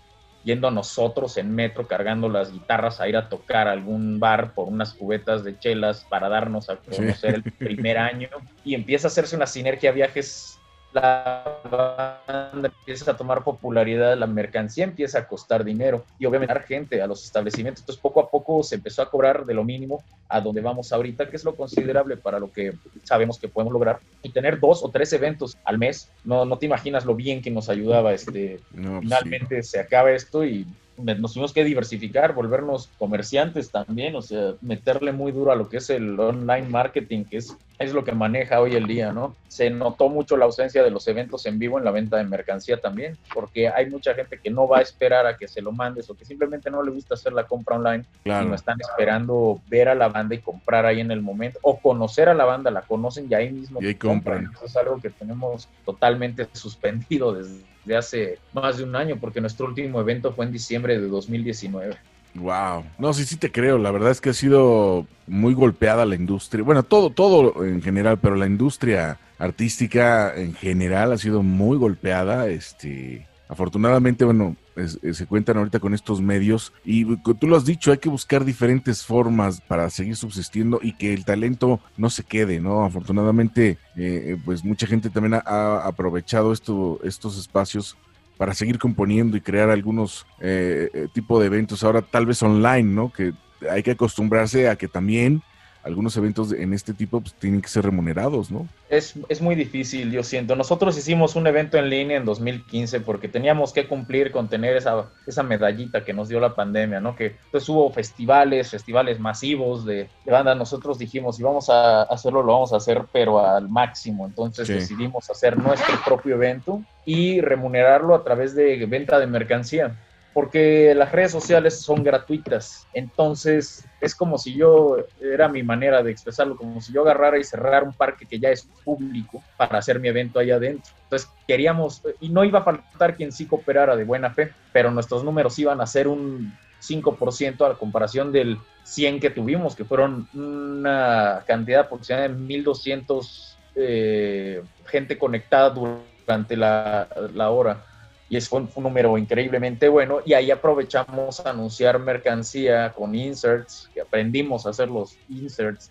yendo nosotros en metro cargando las guitarras a ir a tocar a algún bar por unas cubetas de chelas para darnos a conocer el primer año y empieza a hacerse una sinergia viajes la banda empieza a tomar popularidad, la mercancía empieza a costar dinero y obviamente dar gente a los establecimientos. Entonces poco a poco se empezó a cobrar de lo mínimo a donde vamos ahorita, que es lo considerable para lo que sabemos que podemos lograr. Y tener dos o tres eventos al mes, no, no te imaginas lo bien que nos ayudaba. Este, No, pues sí. finalmente se acaba esto y nos tuvimos que diversificar, volvernos comerciantes también, o sea, meterle muy duro a lo que es el online marketing, que es, es lo que maneja hoy el día, ¿no? Se notó mucho la ausencia de los eventos en vivo en la venta de mercancía también, porque hay mucha gente que no va a esperar a que se lo mandes o que simplemente no le gusta hacer la compra online, Claro. sino están esperando ver a la banda y comprar ahí en el momento, o conocer a la banda, la conocen y ahí mismo Y ahí compran. Eso es algo que tenemos totalmente suspendido desde hace más de un año, porque nuestro último evento fue en diciembre de 2019. Wow. No, sí, sí te creo. La verdad es que ha sido muy golpeada la industria. Bueno, todo, todo en general, pero la industria artística en general ha sido muy golpeada. Este, afortunadamente, bueno, eh, se cuentan ahorita con estos medios y co- tú lo has dicho, hay que buscar diferentes formas para seguir subsistiendo y que el talento no se quede, ¿no? Afortunadamente, eh, pues mucha gente también ha, ha aprovechado esto, estos espacios para seguir componiendo y crear algunos eh, eh, tipo de eventos ahora tal vez online, ¿no? Que hay que acostumbrarse a que también algunos eventos en este tipo pues, tienen que ser remunerados, ¿no? Es, es muy difícil, yo siento. Nosotros hicimos un evento en línea en 2015 porque teníamos que cumplir con tener esa, esa medallita que nos dio la pandemia, ¿no? Que pues hubo festivales, festivales masivos de, de banda. Nosotros dijimos, si vamos a hacerlo, lo vamos a hacer, pero al máximo. Entonces Sí. decidimos hacer nuestro propio evento y remunerarlo a través de venta de mercancía. Porque las redes sociales son gratuitas. Entonces, es como si yo, era mi manera de expresarlo, como si yo agarrara y cerrara un parque que ya es público para hacer mi evento ahí adentro. Entonces, queríamos, y no iba a faltar quien sí cooperara de buena fe, pero nuestros números iban a ser un 5% a la comparación del 100 que tuvimos, que fueron una cantidad aproximada de 1.200 eh, gente conectada durante la hora y es un, número increíblemente bueno y ahí aprovechamos a anunciar mercancía con inserts, que aprendimos a hacer los inserts.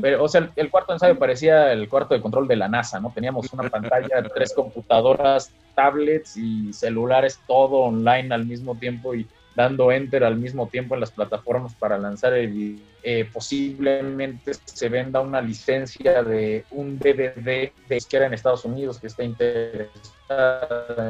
Pero, o sea, el, el cuarto ensayo parecía el cuarto de control de la NASA, ¿no? Teníamos una pantalla, tres computadoras, tablets y celulares, todo online al mismo tiempo y dando enter al mismo tiempo en las plataformas para lanzar el video. Eh, posiblemente se venda una licencia de un DVD de izquierda en Estados Unidos que está interesada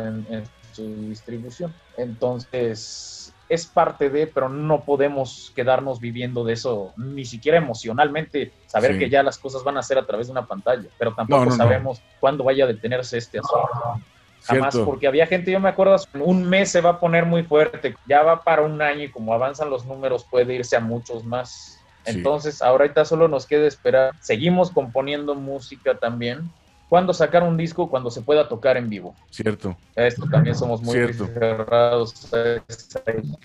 en, en su distribución. Entonces, es parte de, pero no podemos quedarnos viviendo de eso, ni siquiera emocionalmente, saber Sí. que ya las cosas van a ser a través de una pantalla, pero tampoco No, no, no. sabemos cuándo vaya a detenerse este asunto. Jamás, Cierto. porque había gente, yo me acuerdo, un mes se va a poner muy fuerte, ya va para un año y como avanzan los números puede irse a muchos más. Sí. Entonces, ahorita solo nos queda esperar. Seguimos componiendo música también. ¿Cuándo sacar un disco? Cuando se pueda tocar en vivo. Cierto. Esto también somos muy Cierto. cerrados a esa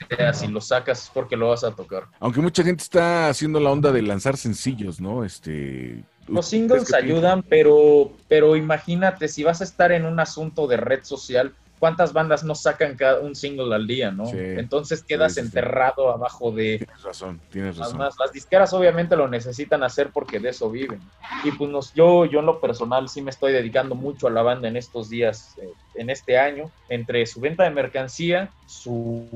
idea. Si lo sacas es porque lo vas a tocar. Aunque mucha gente está haciendo la onda de lanzar sencillos, ¿no? Este. Los ¿ustedes singles ayudan, pero, pero imagínate, si vas a estar en un asunto de red social, ¿cuántas bandas no sacan cada un single al día, no? Sí. Entonces quedas Sí, sí, sí. enterrado abajo de... Tienes razón, tienes razón. Además, las disqueras obviamente lo necesitan hacer porque de eso viven. Y pues nos, yo, yo en lo personal sí me estoy dedicando mucho a la banda en estos días, eh, en este año, entre su venta de mercancía, su,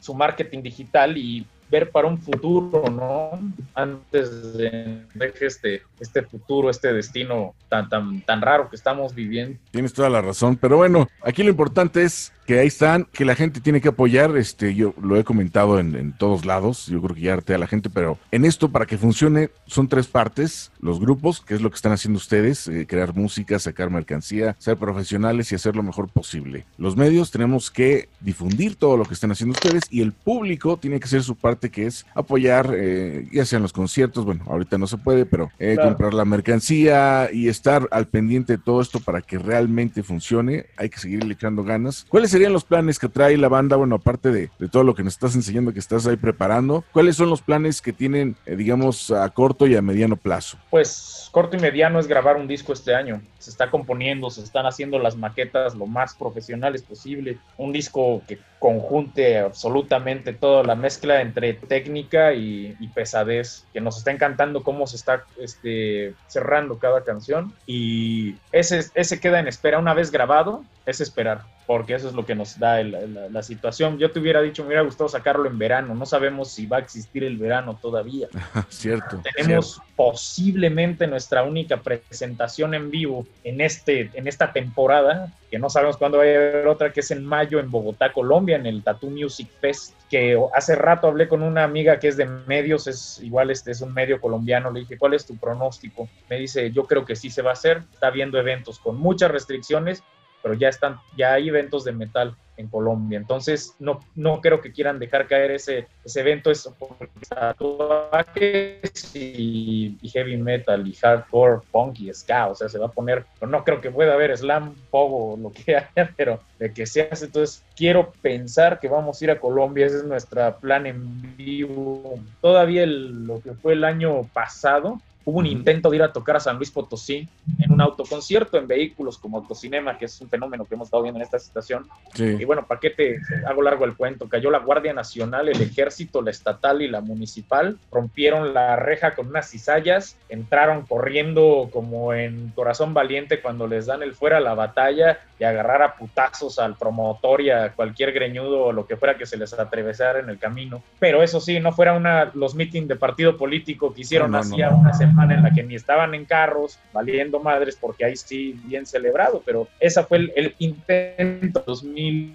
su marketing digital y ver para un futuro, ¿no? Antes de este, este futuro, este destino tan, tan, tan raro que estamos viviendo. Tienes toda la razón, pero bueno, aquí lo importante es que ahí están, que la gente tiene que apoyar, este, yo lo he comentado en, en todos lados, yo creo que ya harté a la gente, pero en esto para que funcione son tres partes, los grupos, que es lo que están haciendo ustedes, eh, crear música, sacar mercancía, ser profesionales y hacer lo mejor posible. Los medios tenemos que difundir todo lo que están haciendo ustedes y el público tiene que hacer su parte que es apoyar, eh, ya sean los conciertos, bueno, ahorita no se puede, pero eh, Claro. comprar la mercancía y estar al pendiente de todo esto para que realmente funcione. Hay que seguirle echando ganas. ¿Cuáles serían los planes que trae la banda? Bueno, aparte de, de todo lo que nos estás enseñando que estás ahí preparando, ¿cuáles son los planes que tienen, eh, digamos, a corto y a mediano plazo? Pues corto y mediano es grabar un disco este año. Se está componiendo, se están haciendo las maquetas lo más profesionales posible. Un disco que conjunte absolutamente toda la mezcla entre técnica y, pesadez, que nos está encantando cómo se está este, cerrando cada canción. Y ese, ese queda en espera. Una vez grabado, es esperar. Porque eso es lo que nos da el- la, la situación. Yo te hubiera dicho, me hubiera gustado sacarlo en verano, no sabemos si va a existir el verano todavía. cierto. Tenemos posiblemente nuestra única presentación en vivo en, este, en esta temporada, que no sabemos cuándo vaya a haber otra, que es en mayo en Bogotá, Colombia, en el Tattoo Music Fest, que hace rato hablé con una amiga que es de medios, es igual este es un medio colombiano, le dije, ¿cuál es tu pronóstico? Me dice, yo creo que sí se va a hacer, está viendo eventos con muchas restricciones, pero ya están, ya hay eventos de metal en Colombia. Entonces, no, no creo que quieran dejar caer ese, ese evento, es porque tatuajes y, y heavy metal y hardcore, punk y ska, o sea, se va a poner, no creo que pueda haber slam, pogo, lo que haya, pero de que se hace, entonces quiero pensar que vamos a ir a Colombia, ese es nuestro plan en vivo. Todavía el- lo que fue el año pasado, hubo un intento de ir a tocar a San Luis Potosí en un autoconcierto en vehículos como Autocinema, que es un fenómeno que hemos estado viendo en esta situación. Sí. Y bueno, ¿para qué te hago largo el cuento? Cayó la Guardia Nacional, el Ejército, la Estatal y la Municipal, rompieron la reja con unas cizallas, entraron corriendo como en Corazón Valiente cuando les dan el fuera a la batalla y agarrar a putazos al promotor y a cualquier greñudo o lo que fuera que se les atravesara en el camino. Pero eso sí, no fuera una, los meetings de partido político que hicieron No, no, hacía no. una semana en la que ni estaban en carros, valiendo madres, porque ahí sí, bien celebrado, pero esa fue el, el intento 2000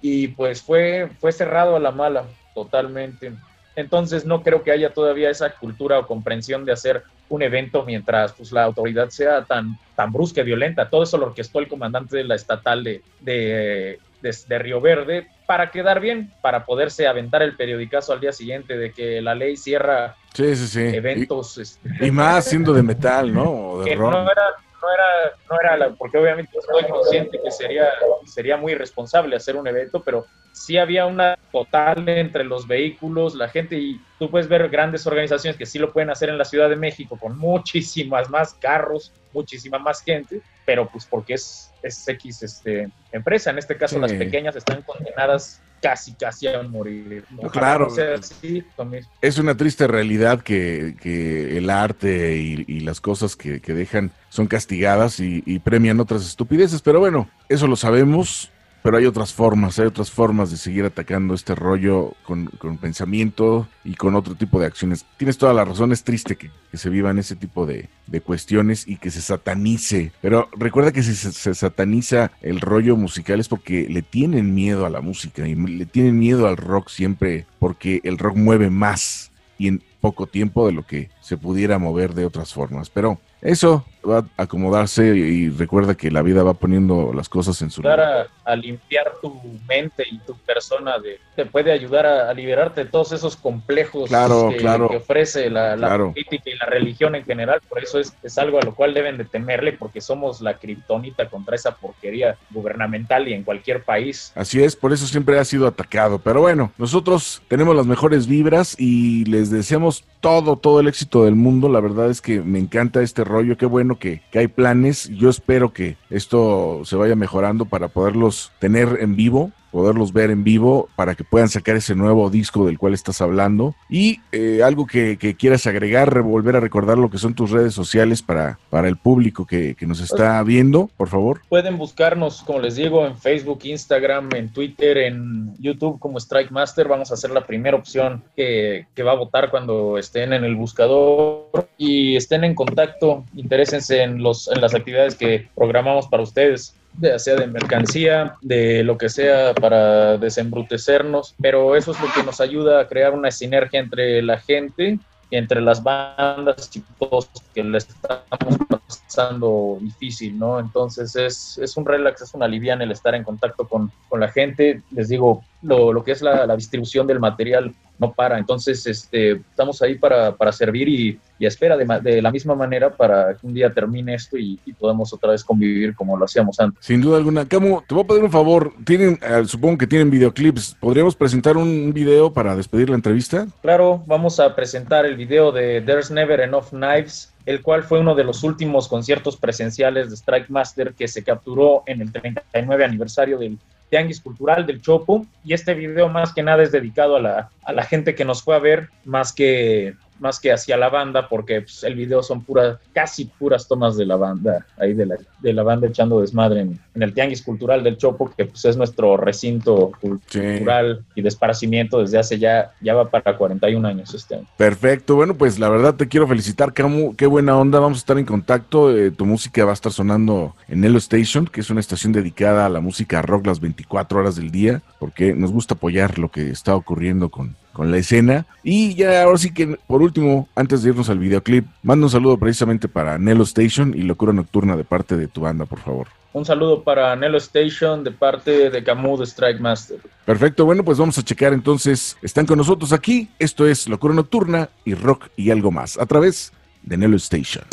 y pues fue, fue cerrado a la mala, totalmente. Entonces no creo que haya todavía esa cultura o comprensión de hacer un evento mientras pues, la autoridad sea tan, tan brusca y violenta. Todo eso lo orquestó el comandante de la estatal de, de, de- de Río Verde para quedar bien, para poderse aventar el periodicazo al día siguiente de que la ley cierra Sí, sí, sí. eventos. este, Y, más siendo de metal, ¿no? O de que no rock. era, no era, no era la- porque obviamente estoy consciente que sería, sería muy irresponsable hacer un evento, pero sí había una total entre los vehículos, la gente, y tú puedes ver grandes organizaciones que sí lo pueden hacer en la Ciudad de México con muchísimas más carros, muchísima más gente, pero pues porque es, es X este, empresa, en este caso Sí. las pequeñas están condenadas casi, casi a morir. Claro. así. Es una triste realidad que, que el arte y, y las cosas que, que dejan son castigadas y, y premian otras estupideces, pero bueno, eso lo sabemos, pero hay otras formas, hay otras formas de seguir atacando este rollo con, con pensamiento y con otro tipo de acciones. Tienes toda la razón, es triste que, que se vivan ese tipo de, de cuestiones y que se satanice, pero recuerda que si se, se sataniza el rollo musical es porque le tienen miedo a la música y le tienen miedo al rock siempre porque el rock mueve más y en poco tiempo de lo que se pudiera mover de otras formas. Pero eso va a acomodarse y recuerda que la vida va poniendo las cosas en su lugar. a, a limpiar tu mente y tu persona, de, te puede ayudar a, a liberarte de todos esos complejos Claro, que, claro. que ofrece la, la Claro. política y la religión en general. Por eso es, es algo a lo cual deben de temerle, porque somos la kriptonita contra esa porquería gubernamental y en cualquier país. Así es, por eso siempre ha sido atacado. Pero bueno, nosotros tenemos las mejores vibras y les deseamos todo, todo el éxito del mundo. La verdad es que me encanta este rollo. Qué bueno que, que hay planes. Yo espero que esto se vaya mejorando para poderlos tener en vivo poderlos ver en vivo para que puedan sacar ese nuevo disco del cual estás hablando. Y eh, algo que, que quieras agregar, re- volver a recordar lo que son tus redes sociales para, para el público que, que nos está viendo, por favor. Pueden buscarnos, como les digo, en Facebook, Instagram, en Twitter, en YouTube como Strike Master. Vamos a ser la primera opción que, que va a votar cuando estén en el buscador y estén en contacto. Interésense en, los, en las actividades que programamos para ustedes de mercancía, de lo que sea para desembrutecernos, pero eso es lo que nos ayuda a crear una sinergia entre la gente entre las bandas y todos que le estamos pasando difícil, ¿no? Entonces es, es un relax, es una liviana el estar en contacto con, con la gente. Les digo, lo, lo que es la, la distribución del material no para. Entonces, este, estamos ahí para, para servir y, y espera de, de la misma manera para que un día termine esto y, y podamos otra vez convivir como lo hacíamos antes. Sin duda alguna. Camo, te voy a pedir un favor. Tienen, eh, supongo que tienen videoclips. ¿Podríamos presentar un video para despedir la entrevista? Claro, vamos a presentar el video de There's Never Enough Knives, el cual fue uno de los últimos conciertos presenciales de Strike Master que se capturó en el 39 aniversario del Tianguis Cultural del Chopo. Y este video más que nada es dedicado a la, a la gente que nos fue a ver, más que más que hacia la banda, porque pues, el video son puras, casi puras tomas de la banda, ahí de la, de la banda echando desmadre en, en el Tianguis Cultural del Chopo, que pues es nuestro recinto cultural y de esparcimiento desde hace ya, ya va para 41 años este año. Perfecto, bueno, pues la verdad te quiero felicitar, Camu, qué buena onda, vamos a estar en contacto, eh, tu música va a estar sonando en Elo Station, que es una estación dedicada a la música rock las 24 horas del día, porque nos gusta apoyar lo que está ocurriendo con, con la escena. Y ya ahora sí que, por último, antes de irnos al videoclip, manda un saludo precisamente para Nelo Station y Locura Nocturna de parte de tu banda, por favor. Un saludo para Nelo Station de parte de Camus de Strike Master. Perfecto, bueno, pues vamos a checar entonces. Están con nosotros aquí. Esto es Locura Nocturna y Rock y algo más a través de Nelo Station.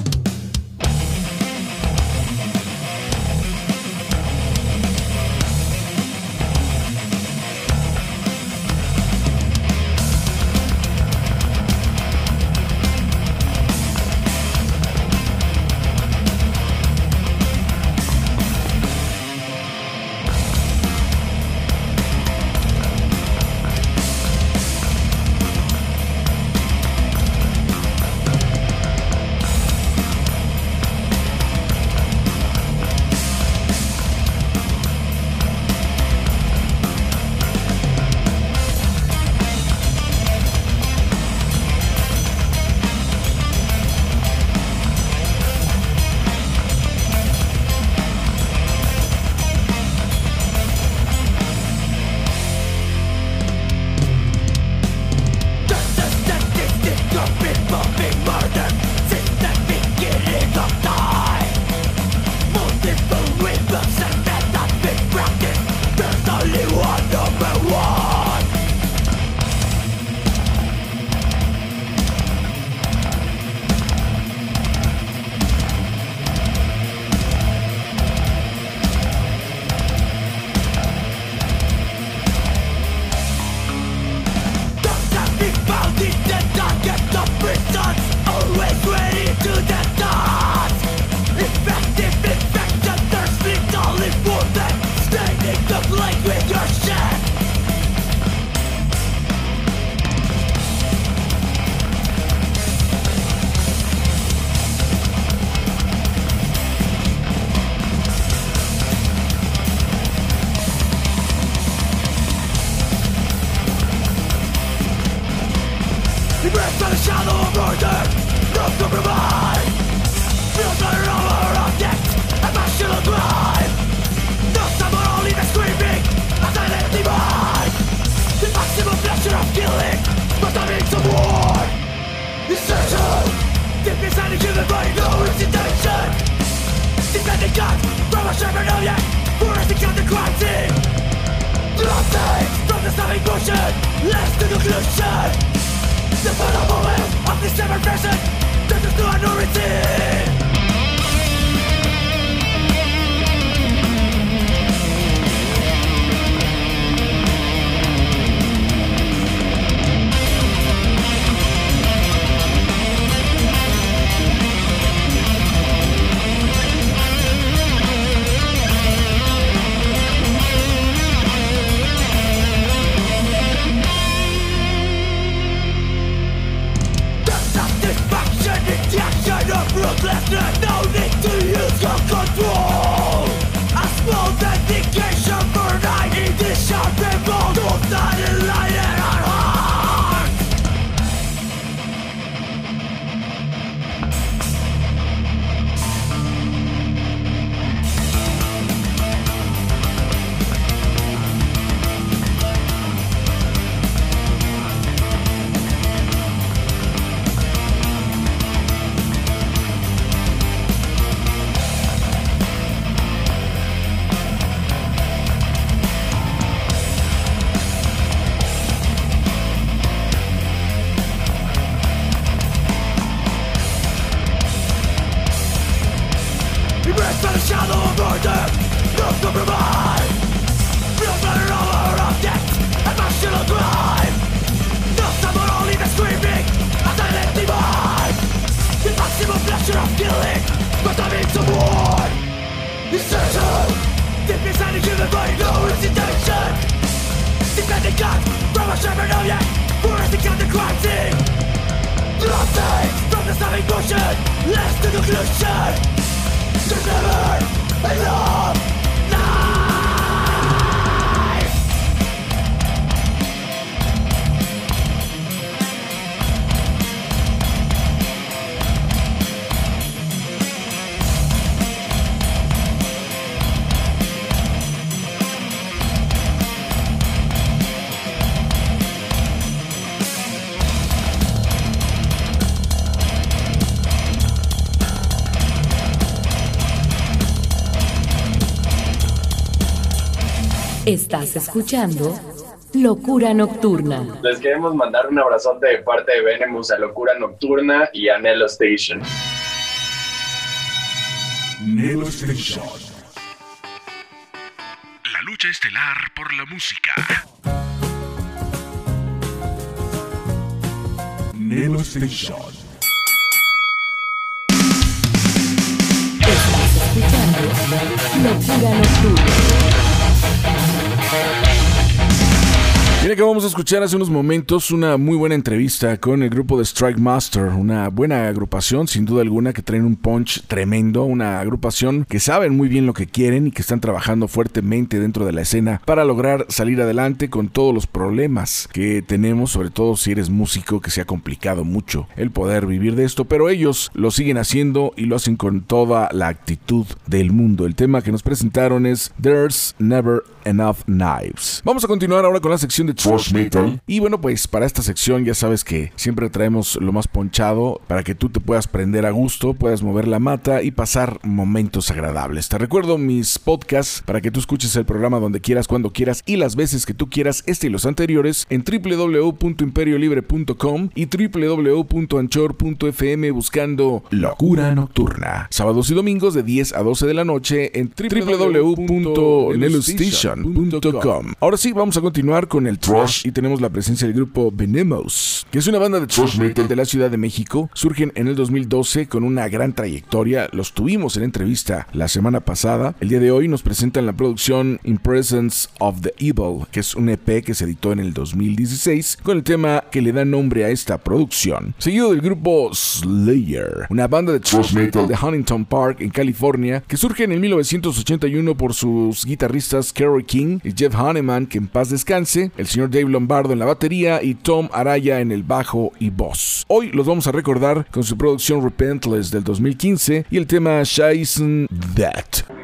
Estás escuchando Locura Nocturna. Les queremos mandar un abrazote de parte de Venemus a Locura Nocturna y a Nelo Station. Nelo Station. La lucha estelar por la música. Nelo Station. Estás escuchando Locura Nocturna. Bien, acabamos de escuchar hace unos momentos una muy buena entrevista con el grupo de Strike Master, una buena agrupación, sin duda alguna, que traen un punch tremendo, una agrupación que saben muy bien lo que quieren y que están trabajando fuertemente dentro de la escena para lograr salir adelante con todos los problemas que tenemos, sobre todo si eres músico, que se ha complicado mucho el poder vivir de esto, pero ellos lo siguen haciendo y lo hacen con toda la actitud del mundo. El tema que nos presentaron es There's Never Enough Knives. Vamos a continuar ahora con la sección de Metal. Y bueno, pues para esta sección ya sabes que siempre traemos lo más ponchado para que tú te puedas prender a gusto, puedas mover la mata y pasar momentos agradables. Te recuerdo mis podcasts para que tú escuches el programa donde quieras, cuando quieras y las veces que tú quieras, este y los anteriores, en www.imperiolibre.com y www.anchor.fm buscando Locura Nocturna. Sábados y domingos de 10 a 12 de la noche en Ahora sí, vamos a continuar con el thrash y tenemos la presencia del grupo Venomous, que es una banda de thrash metal de la Ciudad de México. Surgen en el 2012 con una gran trayectoria. Los tuvimos en entrevista la semana pasada. El día de hoy nos presentan la producción In Presence of the Evil, que es un EP que se editó en el 2016 con el tema que le da nombre a esta producción. Seguido del grupo Slayer, una banda de thrash metal de Huntington Park en California que surge en el 1981 por sus guitarristas Kerry King y Jeff Hanneman, que en paz descanse, el señor Dave Lombardo en la batería y Tom Araya en el bajo y voz. Hoy los vamos a recordar con su producción Repentless del 2015 y el tema Scheißen That.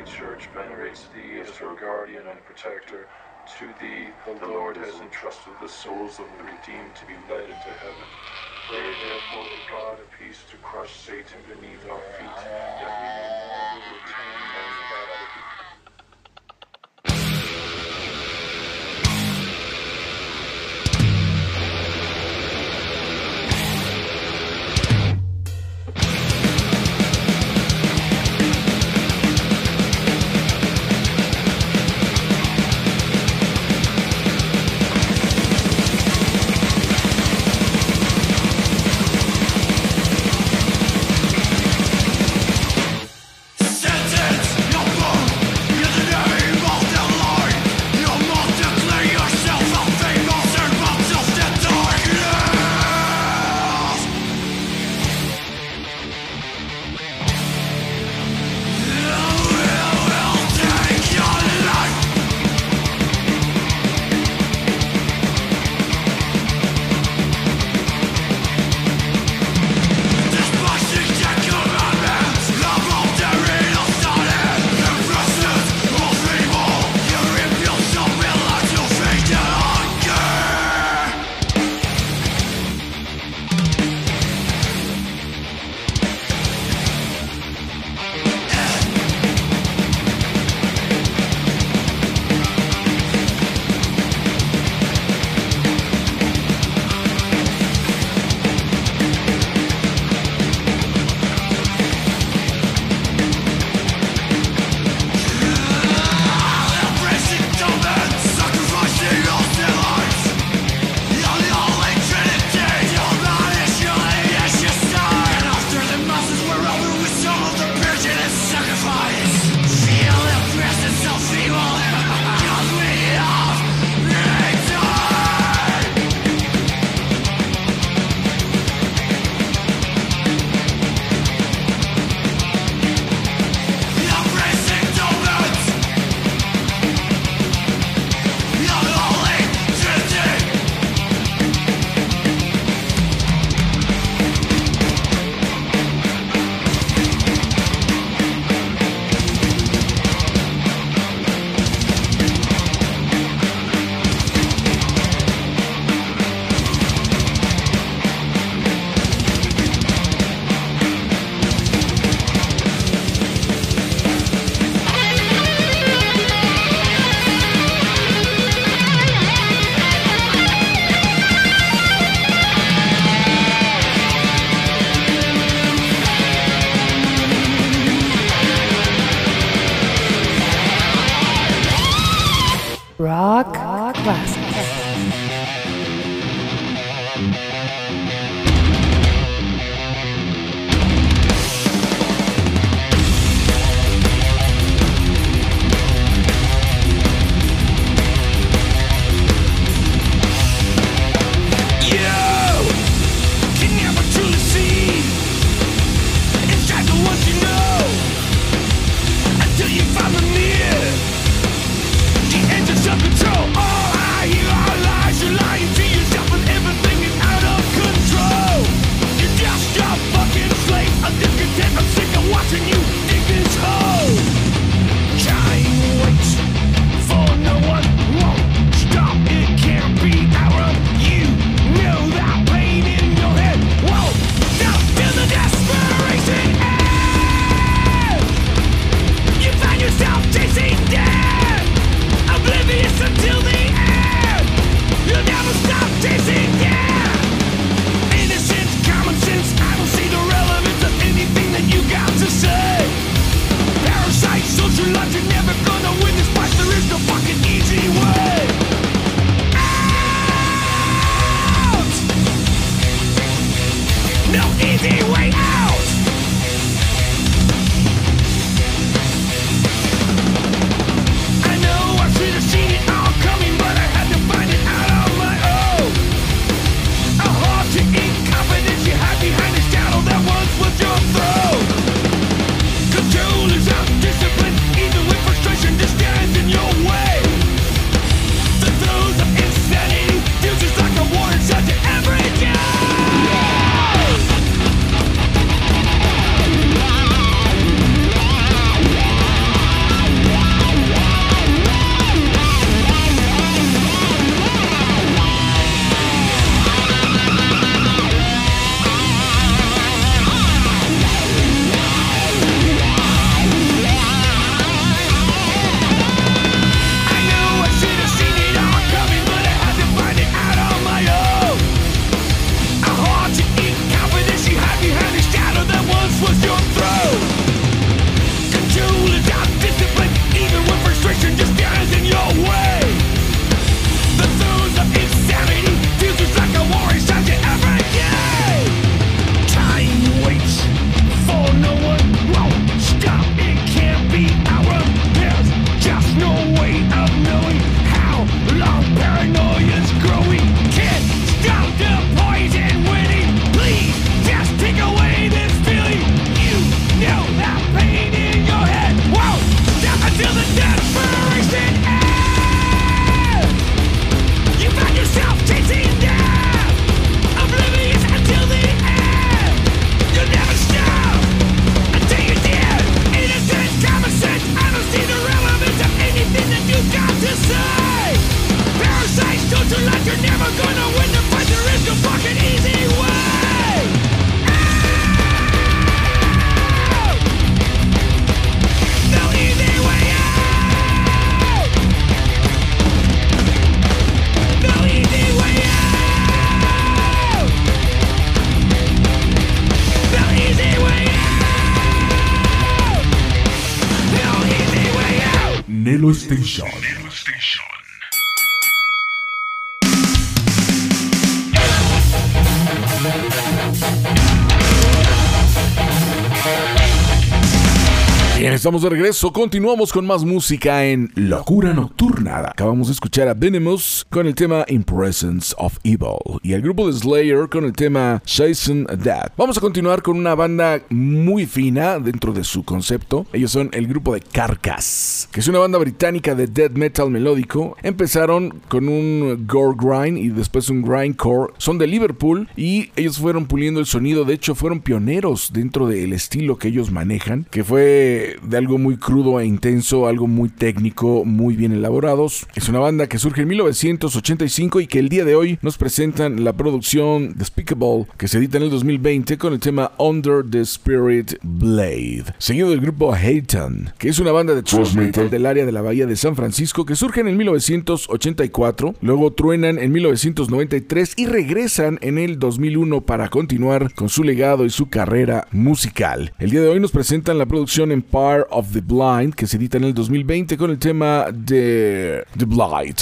De regreso. Continuamos con más música en Locura Nocturna. Acabamos de escuchar a Venomous con el tema In Presence of Evil y el grupo de Slayer con el tema Jason That. Vamos a continuar con una banda muy fina dentro de su concepto. Ellos son el grupo de Carcass, que es una banda británica de death metal melódico. Empezaron con un gore grind y después un grindcore. Son de Liverpool y ellos fueron puliendo el sonido. De hecho, fueron pioneros dentro del estilo que ellos manejan, que fue de algo muy crudo e intenso, algo muy técnico, muy bien elaborados. Es una banda que surge en 1985 y que el día de hoy nos presentan la producción Despicable, que se edita en el 2020 con el tema Under the Spirit Blade, seguido del grupo Hayton, que es una banda de thrash metal del área de la Bahía de San Francisco que surge en el 1984, luego truenan en 1993 y regresan en el 2001 para continuar con su legado y su carrera musical. El día de hoy nos presentan la producción Empire of the Blind, que se edita en el 2020 con el tema de The Blight.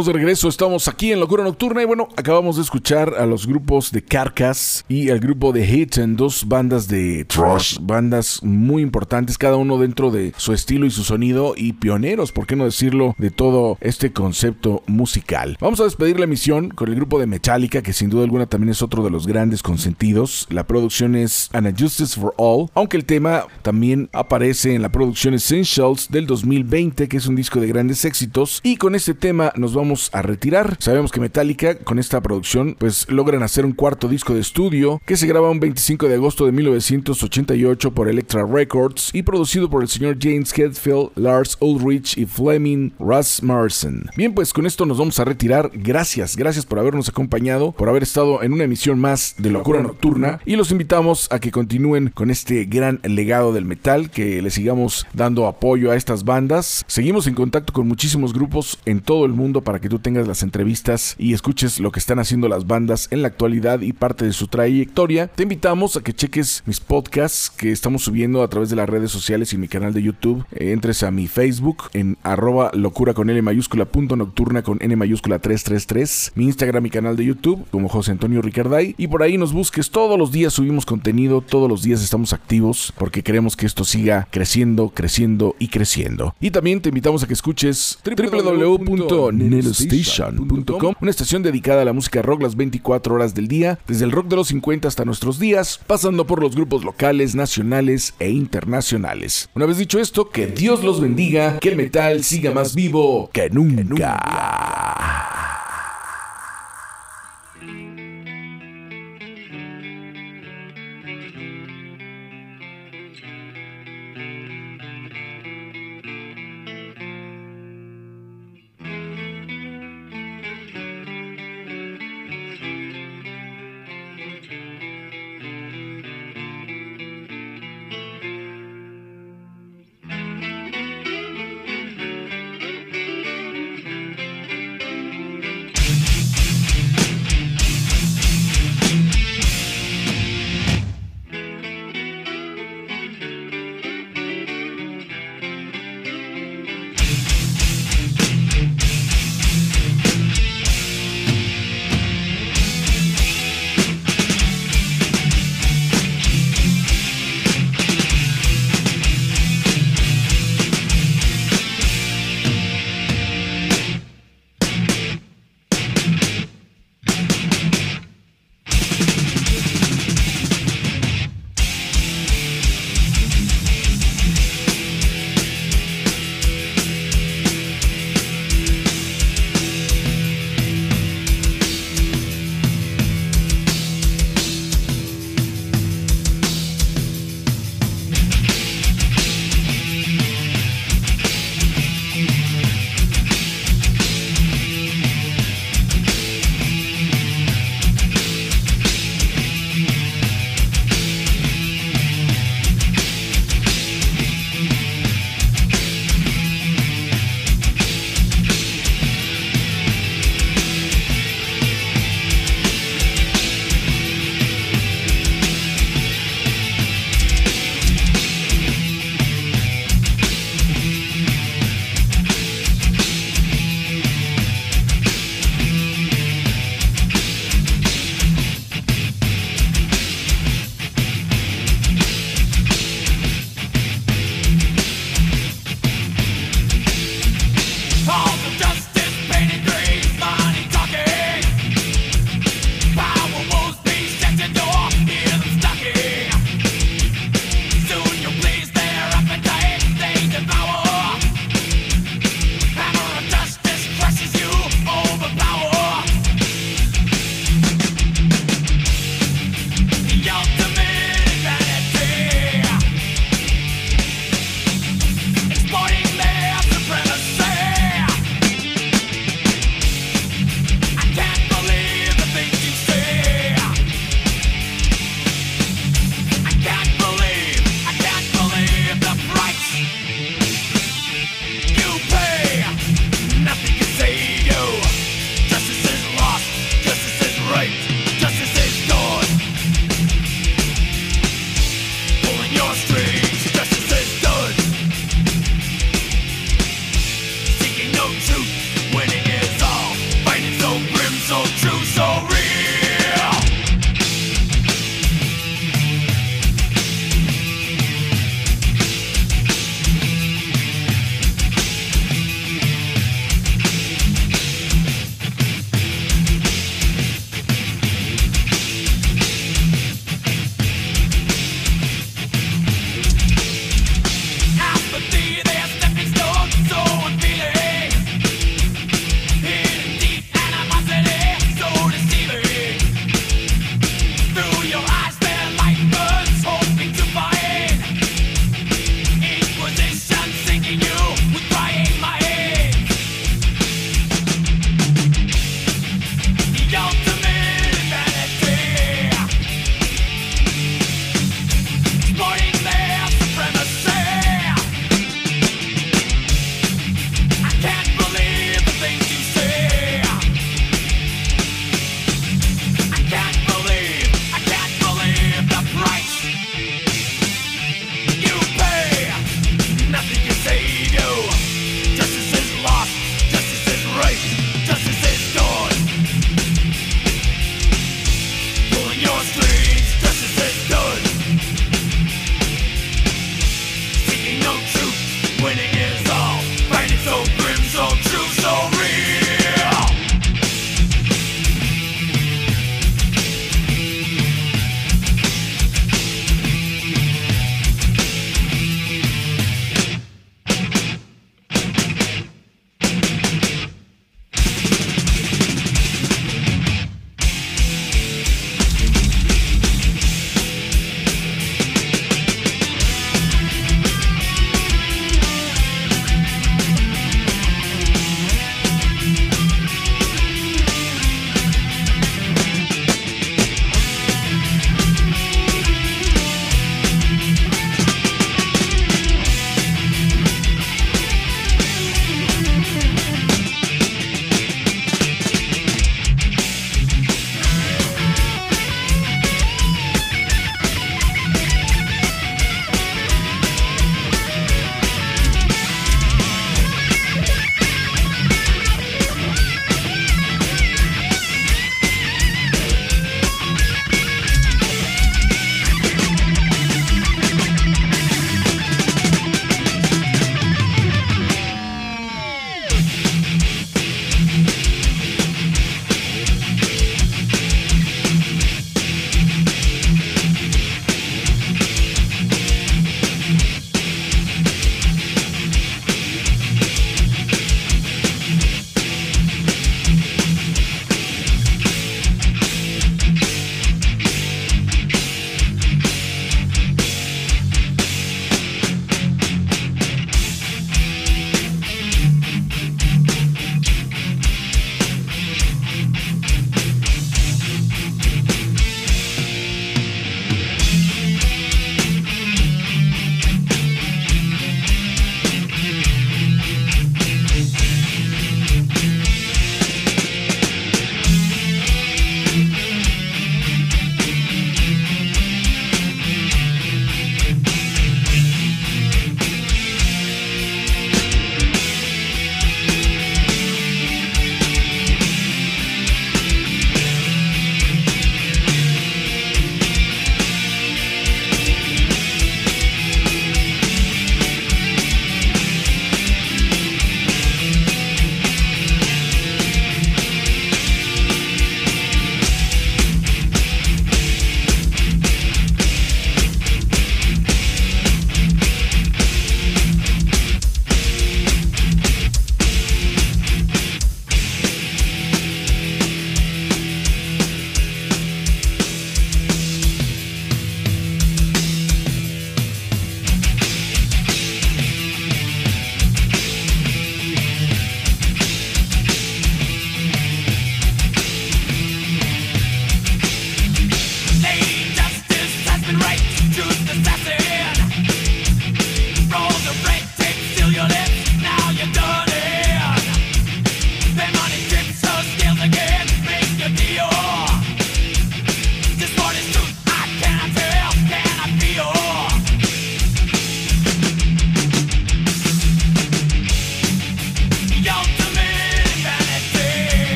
Estamos de regreso, estamos aquí en Locura Nocturna y bueno, acabamos de escuchar a los grupos de Carcass y al grupo de Hitchen, dos bandas de thrash, bandas muy importantes, cada uno dentro de su estilo y su sonido y pioneros, por qué no decirlo, de todo este concepto musical. Vamos a despedir la emisión con el grupo de Metallica, que sin duda alguna también es otro de los grandes consentidos. La producción es An Justice for All, aunque el tema también aparece en la producción Essentials del 2020, que es un disco de grandes éxitos, y con este tema nos vamos a retirar. Sabemos que Metallica con esta producción pues logran hacer un cuarto disco de estudio que se graba un 25 de agosto de 1988 por Elektra Records y producido por el señor James Hetfield, Lars Ulrich y Fleming Rasmussen. Bien, pues con esto nos vamos a retirar. Gracias, gracias por habernos acompañado, por haber estado en una emisión más de Locura Nocturna y los invitamos a que continúen con este gran legado del metal, que le sigamos dando apoyo a estas bandas. Seguimos en contacto con muchísimos grupos en todo el mundo para que tú tengas las entrevistas y escuches lo que están haciendo las bandas en la actualidad y parte de su trayectoria. Te invitamos a que cheques mis podcasts que estamos subiendo a través de las redes sociales y mi canal de YouTube. Eh, entres a mi Facebook en arroba locura con L mayúscula punto nocturna con N mayúscula 333. Mi Instagram y canal de YouTube como José Antonio Ricarday. Y por ahí nos busques. Todos los días subimos contenido, todos los días estamos activos porque queremos que esto siga creciendo, creciendo y creciendo. Y también te invitamos a que escuches www.nelostation.com, una estación dedicada a la música rock las 24 horas del día, desde el rock de los 50 hasta nuestros días, pasando por los grupos locales, nacionales e internacionales. Una vez dicho esto, que Dios los bendiga, que el metal siga más vivo que nunca.